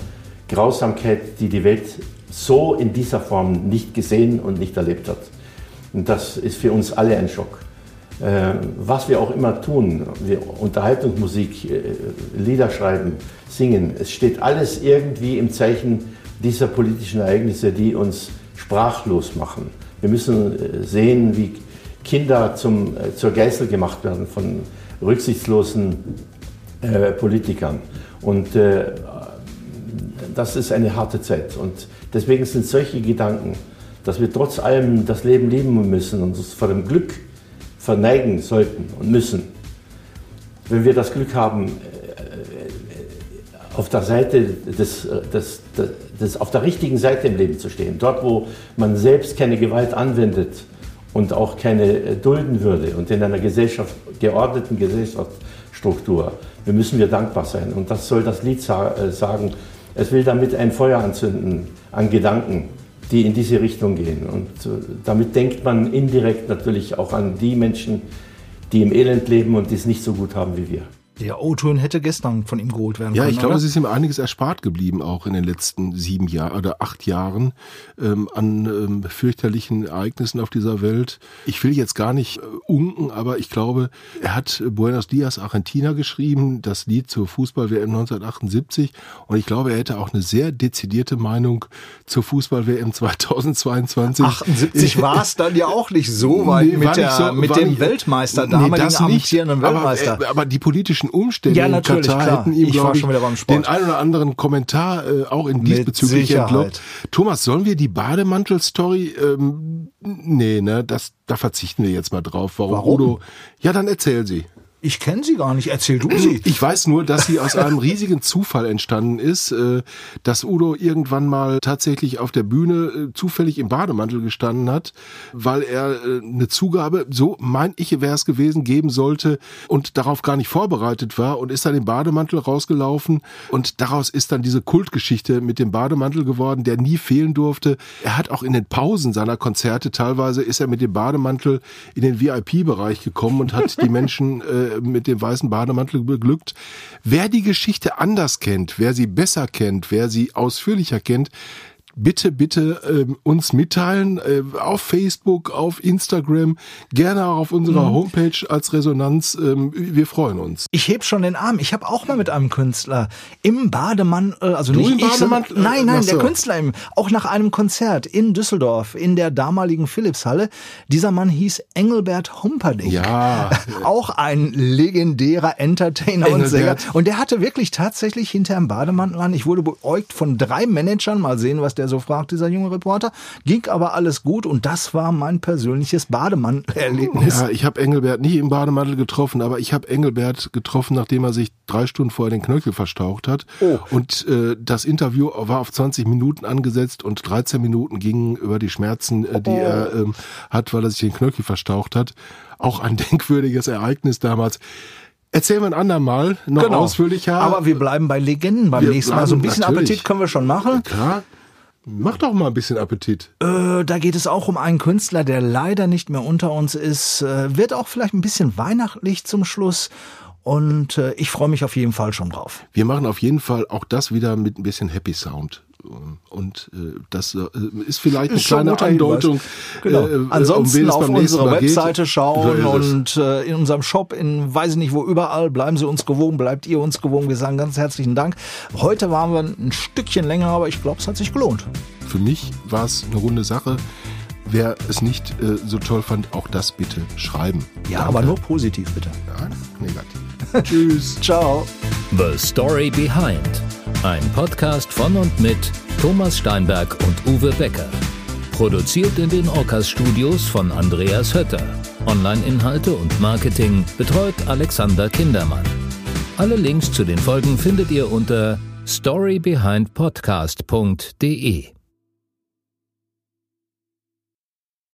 [SPEAKER 14] Grausamkeit, die die Welt so in dieser Form nicht gesehen und nicht erlebt hat. Und das ist für uns alle ein Schock. Äh, was wir auch immer tun, wir Unterhaltungsmusik, äh, Lieder schreiben, singen, es steht alles irgendwie im Zeichen dieser politischen Ereignisse, die uns sprachlos machen. Wir müssen äh, sehen, wie Kinder zum, äh, zur Geißel gemacht werden von rücksichtslosen äh, Politikern. Und äh, das ist eine harte Zeit. Und deswegen sind solche Gedanken, dass wir trotz allem das Leben lieben müssen und uns vor dem Glück verneigen sollten und müssen, wenn wir das Glück haben, auf der Seite des, des, des, des, auf der richtigen Seite im Leben zu stehen, dort wo man selbst keine Gewalt anwendet und auch keine dulden würde und in einer Gesellschaft, geordneten Gesellschaftsstruktur, wir müssen wir dankbar sein. Und das soll das Lied sagen. Es will damit ein Feuer anzünden an Gedanken, die in diese Richtung gehen. Und damit denkt man indirekt natürlich auch an die Menschen, die im Elend leben und die es nicht so gut haben wie wir.
[SPEAKER 2] Der O-Ton hätte gestern von ihm geholt werden
[SPEAKER 1] ja,
[SPEAKER 2] können.
[SPEAKER 1] Ja, ich glaube,
[SPEAKER 2] oder?
[SPEAKER 1] es ist ihm einiges erspart geblieben, auch in den letzten sieben Jahren oder acht Jahren ähm, an ähm, fürchterlichen Ereignissen auf dieser Welt. Ich will jetzt gar nicht äh, unken, aber ich glaube, er hat Buenos Dias Argentina geschrieben, das Lied zur Fußball-WM 1978. Und ich glaube, er hätte auch eine sehr dezidierte Meinung zur Fußball-WM 2022.
[SPEAKER 2] 78 war es dann ja auch nicht so weit
[SPEAKER 1] Nee,
[SPEAKER 2] mit, der,
[SPEAKER 1] so-
[SPEAKER 2] mit dem Weltmeister,
[SPEAKER 1] Nee,
[SPEAKER 2] damaligen amtierenden Weltmeister.
[SPEAKER 1] Aber, äh, aber die politischen Umstände
[SPEAKER 2] Ja,
[SPEAKER 1] in Katar
[SPEAKER 2] klar.
[SPEAKER 1] hätten ihm,
[SPEAKER 2] Ich
[SPEAKER 1] glaub
[SPEAKER 2] war schon wieder beim Sport.
[SPEAKER 1] den ein oder anderen Kommentar äh, auch in diesbezüglich entlockt. Thomas, sollen wir die Bademantel-Story, ähm, nee, ne, das, da verzichten wir jetzt mal drauf. Warum,
[SPEAKER 2] Warum?
[SPEAKER 1] Udo? Ja, dann erzähl sie.
[SPEAKER 2] Ich kenne sie gar nicht. Erzähl du sie.
[SPEAKER 1] Ich weiß nur, dass sie aus einem riesigen Zufall entstanden ist, äh, dass Udo irgendwann mal tatsächlich auf der Bühne äh, zufällig im Bademantel gestanden hat, weil er äh, eine Zugabe, so mein ich wäre es gewesen, geben sollte und darauf gar nicht vorbereitet war und ist dann im Bademantel rausgelaufen und daraus ist dann diese Kultgeschichte mit dem Bademantel geworden, der nie fehlen durfte. Er hat auch in den Pausen seiner Konzerte teilweise ist er mit dem Bademantel in den VIP-Bereich gekommen und hat die Menschen äh, mit dem weißen Bademantel beglückt. Wer die Geschichte anders kennt, wer sie besser kennt, wer sie ausführlicher kennt, bitte, bitte ähm, uns mitteilen äh, auf Facebook, auf Instagram, gerne auch auf unserer
[SPEAKER 2] Mhm.
[SPEAKER 1] Homepage als Resonanz. Ähm, wir freuen uns.
[SPEAKER 2] Ich heb schon den Arm. Ich habe auch mal mit einem Künstler im Bademantel, also
[SPEAKER 1] Du
[SPEAKER 2] nicht
[SPEAKER 1] im
[SPEAKER 2] ich, sondern-
[SPEAKER 1] Bademantel?
[SPEAKER 2] nein, nein,
[SPEAKER 1] so.
[SPEAKER 2] der Künstler im, auch nach einem Konzert in Düsseldorf in der damaligen Philipshalle. Dieser Mann hieß Engelbert Humperdinck.
[SPEAKER 1] Ja.
[SPEAKER 2] auch ein legendärer Entertainer und Sänger.
[SPEAKER 1] Engelbert.
[SPEAKER 2] Und der hatte wirklich tatsächlich hinterm Bademantel an. Ich wurde beäugt von drei Managern. Mal sehen, was der so fragt, dieser junge Reporter. Ging aber alles gut und das war mein persönliches Bademantel-Erlebnis.
[SPEAKER 1] Ja, ich habe Engelbert nicht im Bademantel getroffen, aber ich habe Engelbert getroffen, nachdem er sich drei Stunden vorher den Knöchel verstaucht hat.
[SPEAKER 2] Oh.
[SPEAKER 1] Und äh, das Interview war auf 20 Minuten angesetzt und 13 Minuten gingen über die Schmerzen, äh, die
[SPEAKER 2] Oh.
[SPEAKER 1] er ähm, hat, weil er sich den Knöchel verstaucht hat. Auch ein denkwürdiges Ereignis damals. Erzählen wir ein andermal noch ausführlicher.
[SPEAKER 2] Genau. Aber wir bleiben bei Legenden beim
[SPEAKER 1] Wir
[SPEAKER 2] nächsten Mal. So ein bisschen
[SPEAKER 1] natürlich.
[SPEAKER 2] Appetit können wir schon machen.
[SPEAKER 1] Klar. Mach doch mal ein bisschen Appetit.
[SPEAKER 2] Äh, da geht es auch um einen Künstler, der leider nicht mehr unter uns ist. Äh, wird auch vielleicht ein bisschen weihnachtlich zum Schluss. Und äh, ich freue mich auf jeden Fall schon drauf.
[SPEAKER 1] Wir machen auf jeden Fall auch das wieder mit ein bisschen Happy Sound. Und äh, das äh, ist vielleicht eine
[SPEAKER 2] Ist schon ein
[SPEAKER 1] kleine. Andeutung.
[SPEAKER 2] Genau.
[SPEAKER 1] äh, um
[SPEAKER 2] Ansonsten
[SPEAKER 1] es
[SPEAKER 2] auf unsere
[SPEAKER 1] Mal geht.
[SPEAKER 2] Webseite schauen
[SPEAKER 1] So ist es.
[SPEAKER 2] und äh, in unserem Shop, in weiß ich nicht wo, überall. Bleiben Sie uns gewogen, bleibt ihr uns gewogen. Wir sagen ganz herzlichen Dank. Heute waren wir ein Stückchen länger, aber ich glaube, es hat sich gelohnt.
[SPEAKER 1] Für mich war es eine runde Sache. Wer es nicht äh, so toll fand, auch das bitte schreiben.
[SPEAKER 2] Ja,
[SPEAKER 1] Danke.
[SPEAKER 2] aber nur positiv bitte.
[SPEAKER 1] Ja, negativ. Tschüss.
[SPEAKER 2] Ciao.
[SPEAKER 16] The Story Behind. Ein Podcast von und mit Thomas Steinberg und Uwe Becker. Produziert in den Orcas Studios von Andreas Hötter. Online-Inhalte und Marketing betreut Alexander Kindermann. Alle Links zu den Folgen findet ihr unter storybehindpodcast.de.